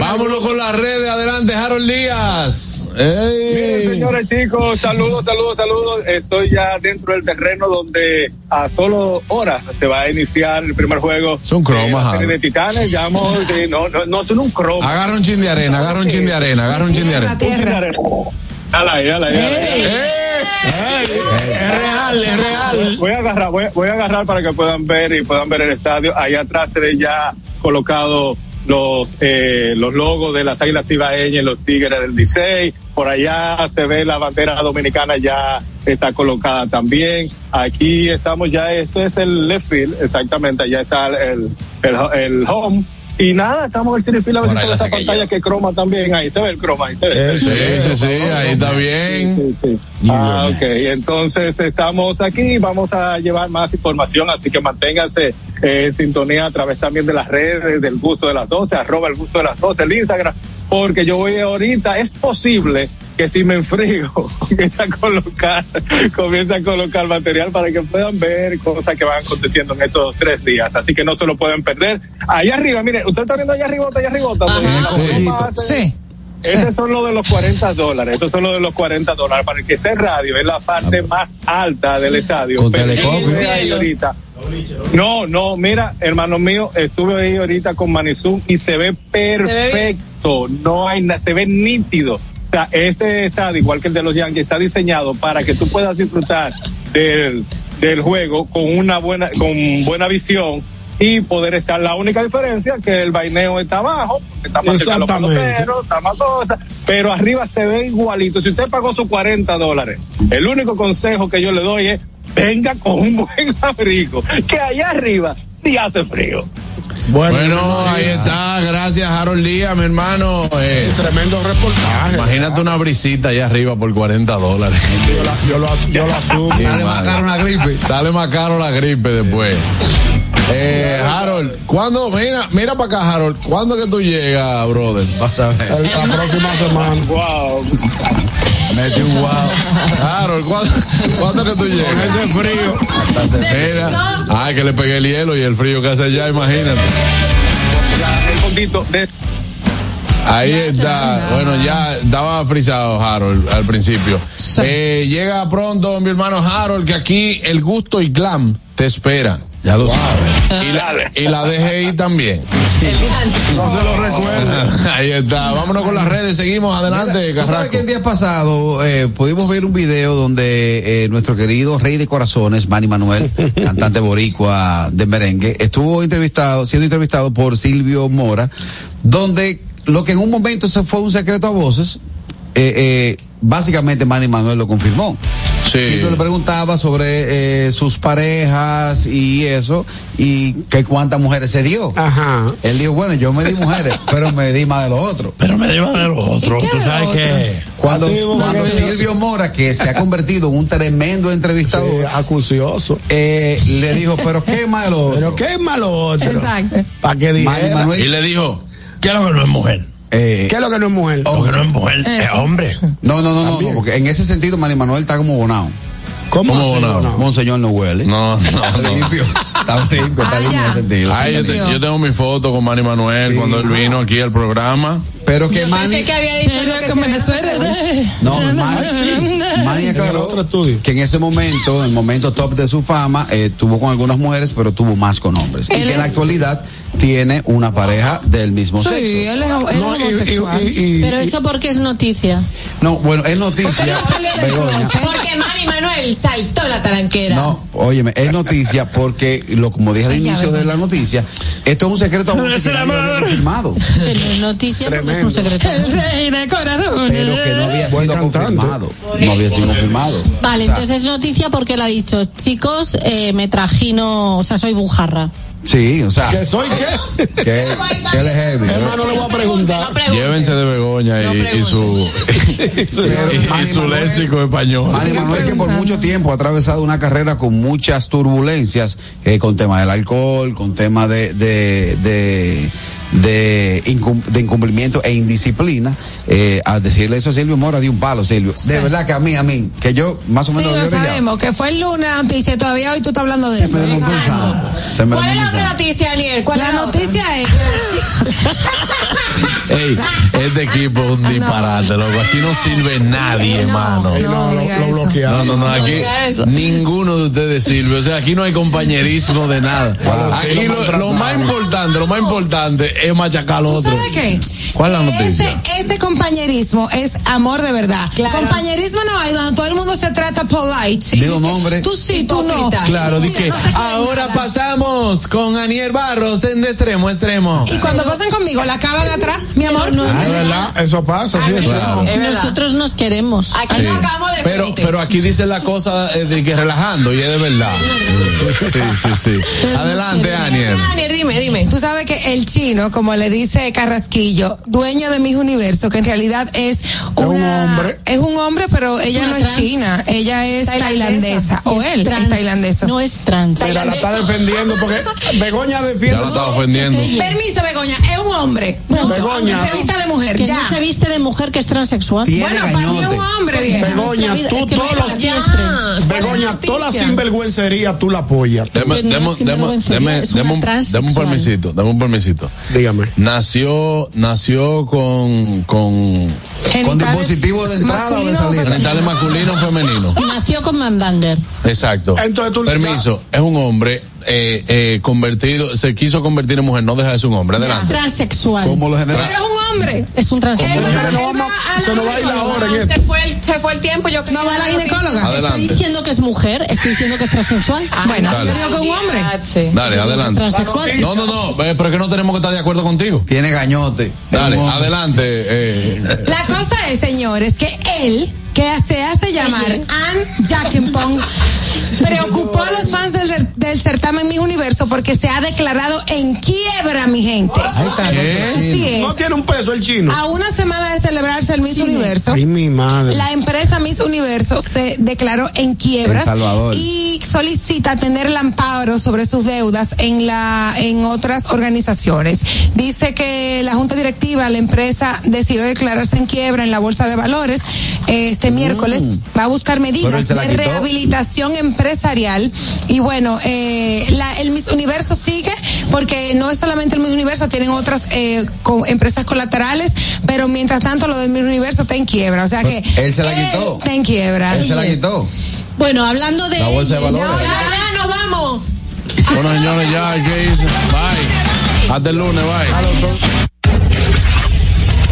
Vámonos con las redes. Adelante, Harold Díaz. Miren, señores chicos, saludos, saludos, saludos. Estoy ya dentro del terreno donde a solo horas se va a iniciar el primer juego. Son cromas, Harold. de Titanes. Ya vamos, no, no, no son un croma. Agarra un chin de arena, agarra un chin de arena, agarra un chin de arena. Dale dale dale. Es real, es real. Voy a agarrar, voy, a- agarrar para que puedan ver y puedan ver el estadio. Ahí atrás se ve ya colocado los eh, los logos de las Águilas Ibaeñas los Tigres del Licey. Por allá se ve la bandera dominicana ya está colocada también. Aquí estamos ya, esto es el left field, exactamente, allá está el, el home. Y nada, estamos en el cine fila a ver si esa pantalla que croma también. Ahí se ve el croma, ahí se ve. Sí, sí, sí, ahí está bien. Sí, sí, sí. Ah, ok. Entonces estamos aquí, vamos a llevar más información, así que manténganse eh, en sintonía a través también de las redes del gusto de las 12, arroba el gusto de las 12, el Instagram, porque yo voy ahorita, es posible que si me enfrío, comienza a colocar, comienza a colocar material para que puedan ver cosas que van aconteciendo en estos tres días. Así que no se lo pueden perder. Allá arriba, mire, usted está viendo allá arriba, allá arriba. Sí. Esos son los de los 40 dólares. Estos son los de los 40 dólares. Para el que esté en radio, es la parte más alta del estadio. Con ahorita. No, no, mira, hermano mío, estuve ahí ahorita con Manizum y se ve perfecto. No hay nada, se ve nítido. O sea, este estadio, igual que el de los Yankees, está diseñado para que tú puedas disfrutar del, del juego con una buena, con buena visión y poder estar. La única diferencia es que el vaineo está abajo, está más cerca de los peloteros, está más cosa, pero arriba se ve igualito. Si usted pagó sus 40 dólares, el único consejo que yo le doy es venga con un buen abrigo, que allá arriba sí hace frío. Bueno, ahí está. Gracias, Harold Díaz, mi hermano. Eh, Tremendo reportaje. imagínate una brisita allá arriba por 40 dólares. Yo, la- yo lo, yo lo asumo. Sale más caro una gripe. Sale más caro la gripe después. Eh, Harold, ¿cuándo? Mira, mira para acá, Harold. ¿Cuándo que tú llegas, brother? Vas a ver. La próxima semana. Wow. Mete un wow. Harold, ¿cuándo, ¿cuándo que tú llegas? Ese frío. Mira. Ay, que le pegué el hielo y el frío que hace allá, imagínate. Un poquito de Ahí está. Bueno, ya estaba frisado Harold al principio. Eh, llega pronto mi hermano Harold, que aquí el gusto y glam te espera. Ya lo sabes. Y la, y la DGI también. No se lo recuerda. Ahí está. Vámonos con las redes. Seguimos adelante, ¿Tú sabes que el día pasado eh, pudimos ver un video donde eh, nuestro querido rey de corazones, Manny Manuel, cantante boricua de merengue, estuvo entrevistado, siendo entrevistado por Silvio Mora, donde lo que en un momento se fue un secreto a voces, eh, eh, básicamente Manny Manuel lo confirmó. Sí. Silvio le preguntaba sobre eh, sus parejas y eso, y que cuántas mujeres se dio. Ajá. Él dijo, bueno, yo me di mujeres, pero me di más de lo otro. Pero me digo de los otros. ¿Y qué Tú de sabes lo que. Cuando, cuando. Silvio Mora, que se ha convertido en un tremendo entrevistador, acucioso. eh, le dijo, pero qué malo. Pero qué malo otro. Exacto. ¿Para qué? Manuel, Y le dijo, ¿Qué es lo que no es mujer? Eh, ¿Qué es lo que no es mujer? Lo que no es mujer es hombre. no, no, no, no, porque en ese sentido Manny Manuel está como bonao. ¿Cómo, ¿Cómo no? no? Monseñor no huele. no, no, Está no. limpio. Está limpio, está Ah, limpio en ese sentido. Ay, yo, te- yo tengo mi foto con Manny Manuel Sí. cuando él vino aquí al programa. Pero que Manny, que había dicho lo que con se- Venezuela. no, Manny, el aclaró que en ese momento, en el momento top de su fama, eh, tuvo con algunas mujeres, pero tuvo más con hombres. Y que en la actualidad tiene una pareja del mismo Sí, sexo. él es, él No, es y- y- homosexual. y- y- Pero eso porque es noticia. No, bueno, es noticia. Porque Manny Manuel saltó la taranquera. No, óyeme, es noticia porque, lo como dije al Ay, inicio de la noticia, esto es un secreto que había madre. confirmado, Pero es noticia es un secreto. rey de corazones. pero que no había sido cantante. confirmado. No había sido confirmado. Vale, O sea, entonces es noticia porque él ha dicho, chicos, eh, me trajino, o sea, soy bujarra. Sí, o sea, ¿Que soy qué? que, que él es heavy. ¿no? Hermano, le voy a preguntar. Llévense de Begoña y, y su, y, y su léxico español. Manny Manuel que por mucho tiempo ha atravesado una carrera con muchas turbulencias, eh, con tema del alcohol, con tema de, de, de, de, incum- de incumplimiento e indisciplina, eh, a decirle eso a Silvio Mora de un palo, Silvio. De verdad que a mí, a mí, que yo más o Sí, menos lo había brillado. sabemos, que fue el lunes la noticia y todavía hoy tú estás hablando de eso. Se me montó un santo. Se me ¿Cuál es la otra noticia, Daniel? ¿Cuál La es la otra? noticia es Ey, este equipo es un disparate, loco. Aquí no sirve nadie, hermano. No, lo, diga lo eso. No, no, no, aquí eso. ninguno de ustedes sirve. O sea, aquí no hay compañerismo de nada. Aquí lo, lo más importante, lo más importante es machacar al ¿Tú sabes qué? ¿Cuál es la noticia? Ese, ese compañerismo es amor de verdad. Compañerismo no hay donde todo el mundo se trata polite. Digo nombre. Tú sí, tú no. Claro, di que no ahora nada. pasamos con Aniel Barros de extremo a extremo. Y cuando pasan conmigo, la acaban atrás, mi amor. no Es verdad, eso pasa, sí. Claro. Es verdad. Nosotros nos queremos. Aquí nos acabamos de Pero, frente. pero aquí dice la cosa eh, de que relajando y es de verdad. Sí, sí, sí. Adelante, Aniel. Daniel, dime, dime. Tú sabes que el chino, como le dice Carrasquillo, dueño de Miss Universo, que en realidad es una- un hombre. Es un hombre, pero ella una no es china, ella es tailandesa. O él trans, es tailandesa. No es trans. Mira, la está defendiendo porque Begoña Ya defiende. está ofendiendo. Permiso, Begoña, es un hombre. Begoña. Que se vista de mujer, Que ya. no se viste de mujer que es transexual. Tiene Bueno, para mí es un hombre, vieja. Begoña, tú es que todos los Ya. trans. Begoña, toda la sinvergüencería tú la apoyas. Deme, deme, deme, deme, un, deme un permisito, dame un permisito. Dígame. Nació, nació con, con Con dispositivo de entrada o de salida. genitales masculino o femenino. Nació con mandanger. Exacto. Entonces tú le- Permiso, es un hombre eh, eh, convertido, se quiso convertir en mujer, no deja de ser un hombre. Adelante. Transexual. Lo Pero es un hombre. Es un transexual. No se nos va a ir la hora en esto. Se fue el, se fue el tiempo, yo No va a la ginecóloga. Estoy Adelante. diciendo que es mujer, estoy diciendo que es transexual. Bueno, Dale. yo digo que es un hombre. Dale, adelante. Transexual. No, no, no, eh, pero es que no tenemos que estar de acuerdo contigo. Tiene gañote. Dale, adelante. eh. La cosa es, señores, que él, que se hace llamar Ann Jackenpong, preocupó a los fans del, del certamen Miss Universo porque se ha declarado en quiebra, mi gente. Ahí está. Es. No tiene un peso el chino. A una semana de celebrarse el Miss Universo, Ay, mi madre. la empresa Miss Universo se declaró en Salvador. y solicita tener el amparo sobre sus deudas en la en otras organizaciones. Dice que la junta directiva, la empresa decidió declararse en quiebra en la bolsa de valores. Este este miércoles. Va a buscar medidas de rehabilitación empresarial. Y bueno, eh, la, el Miss Universo sigue porque no es solamente el Miss Universo, tienen otras eh, co- empresas colaterales, pero mientras tanto lo del Miss Universo está en quiebra. O sea que Él se la quitó. está en quiebra. Él se la quitó. Bueno, hablando de. La bolsa de valores. Ya, nos vamos. Bueno, señores, ya. Bye. Hasta el lunes, bye.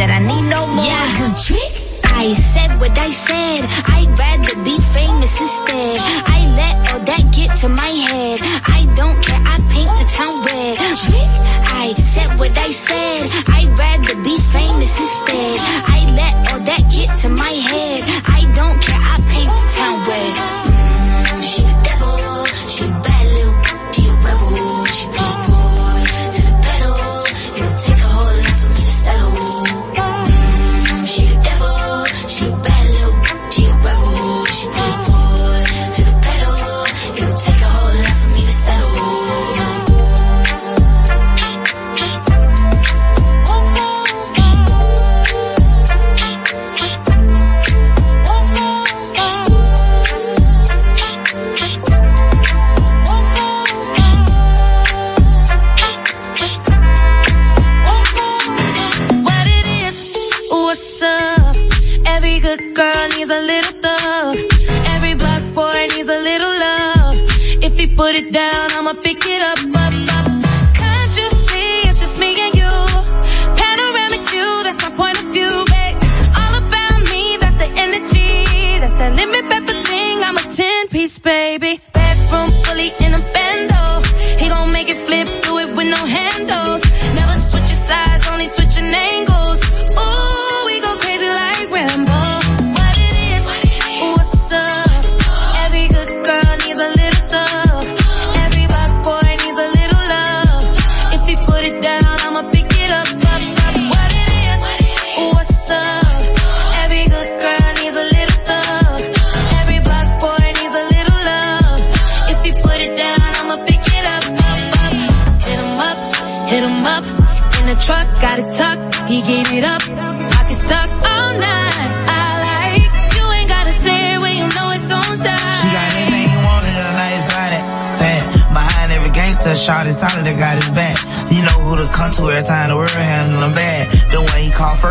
Ain't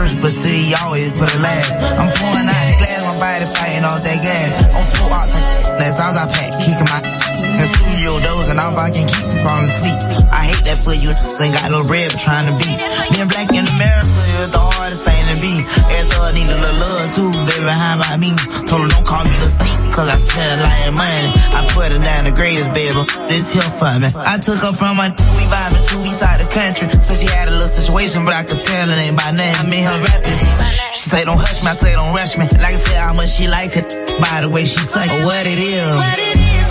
first, but still he always put a last. I'm pouring out the glass, my body fighting off that gas. On smoke ox, that's all I pack, kicking my in studio doors and I'm can keep from falling asleep. I hate that for you, ain't got no bread trying to be. Being black in America is the hardest thing to be. Every thug need a little love too, baby, how about me? Told her don't call me the sneak, cause I spend like money. I put her down the greatest, baby. This here for me. I took her from my we vibing to east side had situation, but I could tell it ain't by name. I mean her rapping. She say don't hush me, I say don't rush me. And I can tell how much she like it by the way she say or oh, what it is. What it is,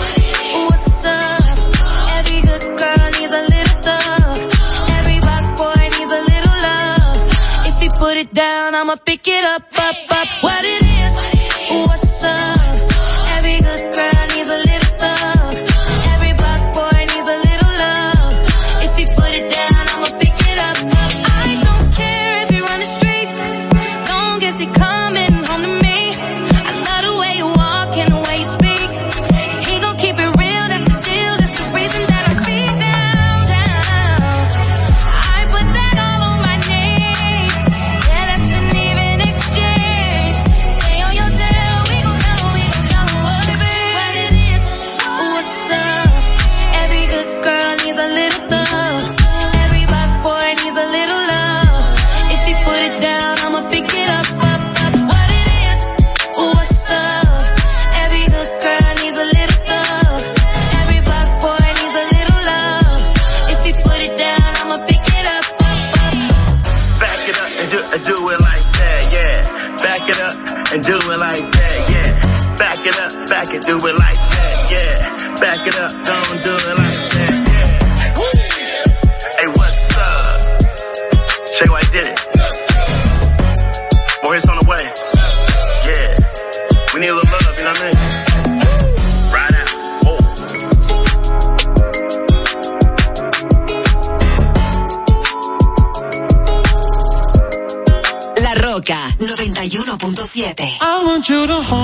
what's up? Every good girl needs a little love. Every black boy needs a little love. If he put it down, I'ma pick it up, up, up. What it is, do it like that, yeah. Back it up, don't do it like that, yeah. Woo. Hey, what's up? Shay White did it. More hits on the way. Yeah. We need a little love, you know what I mean? Right out. Oh. La Roca 91.7. I want you to hold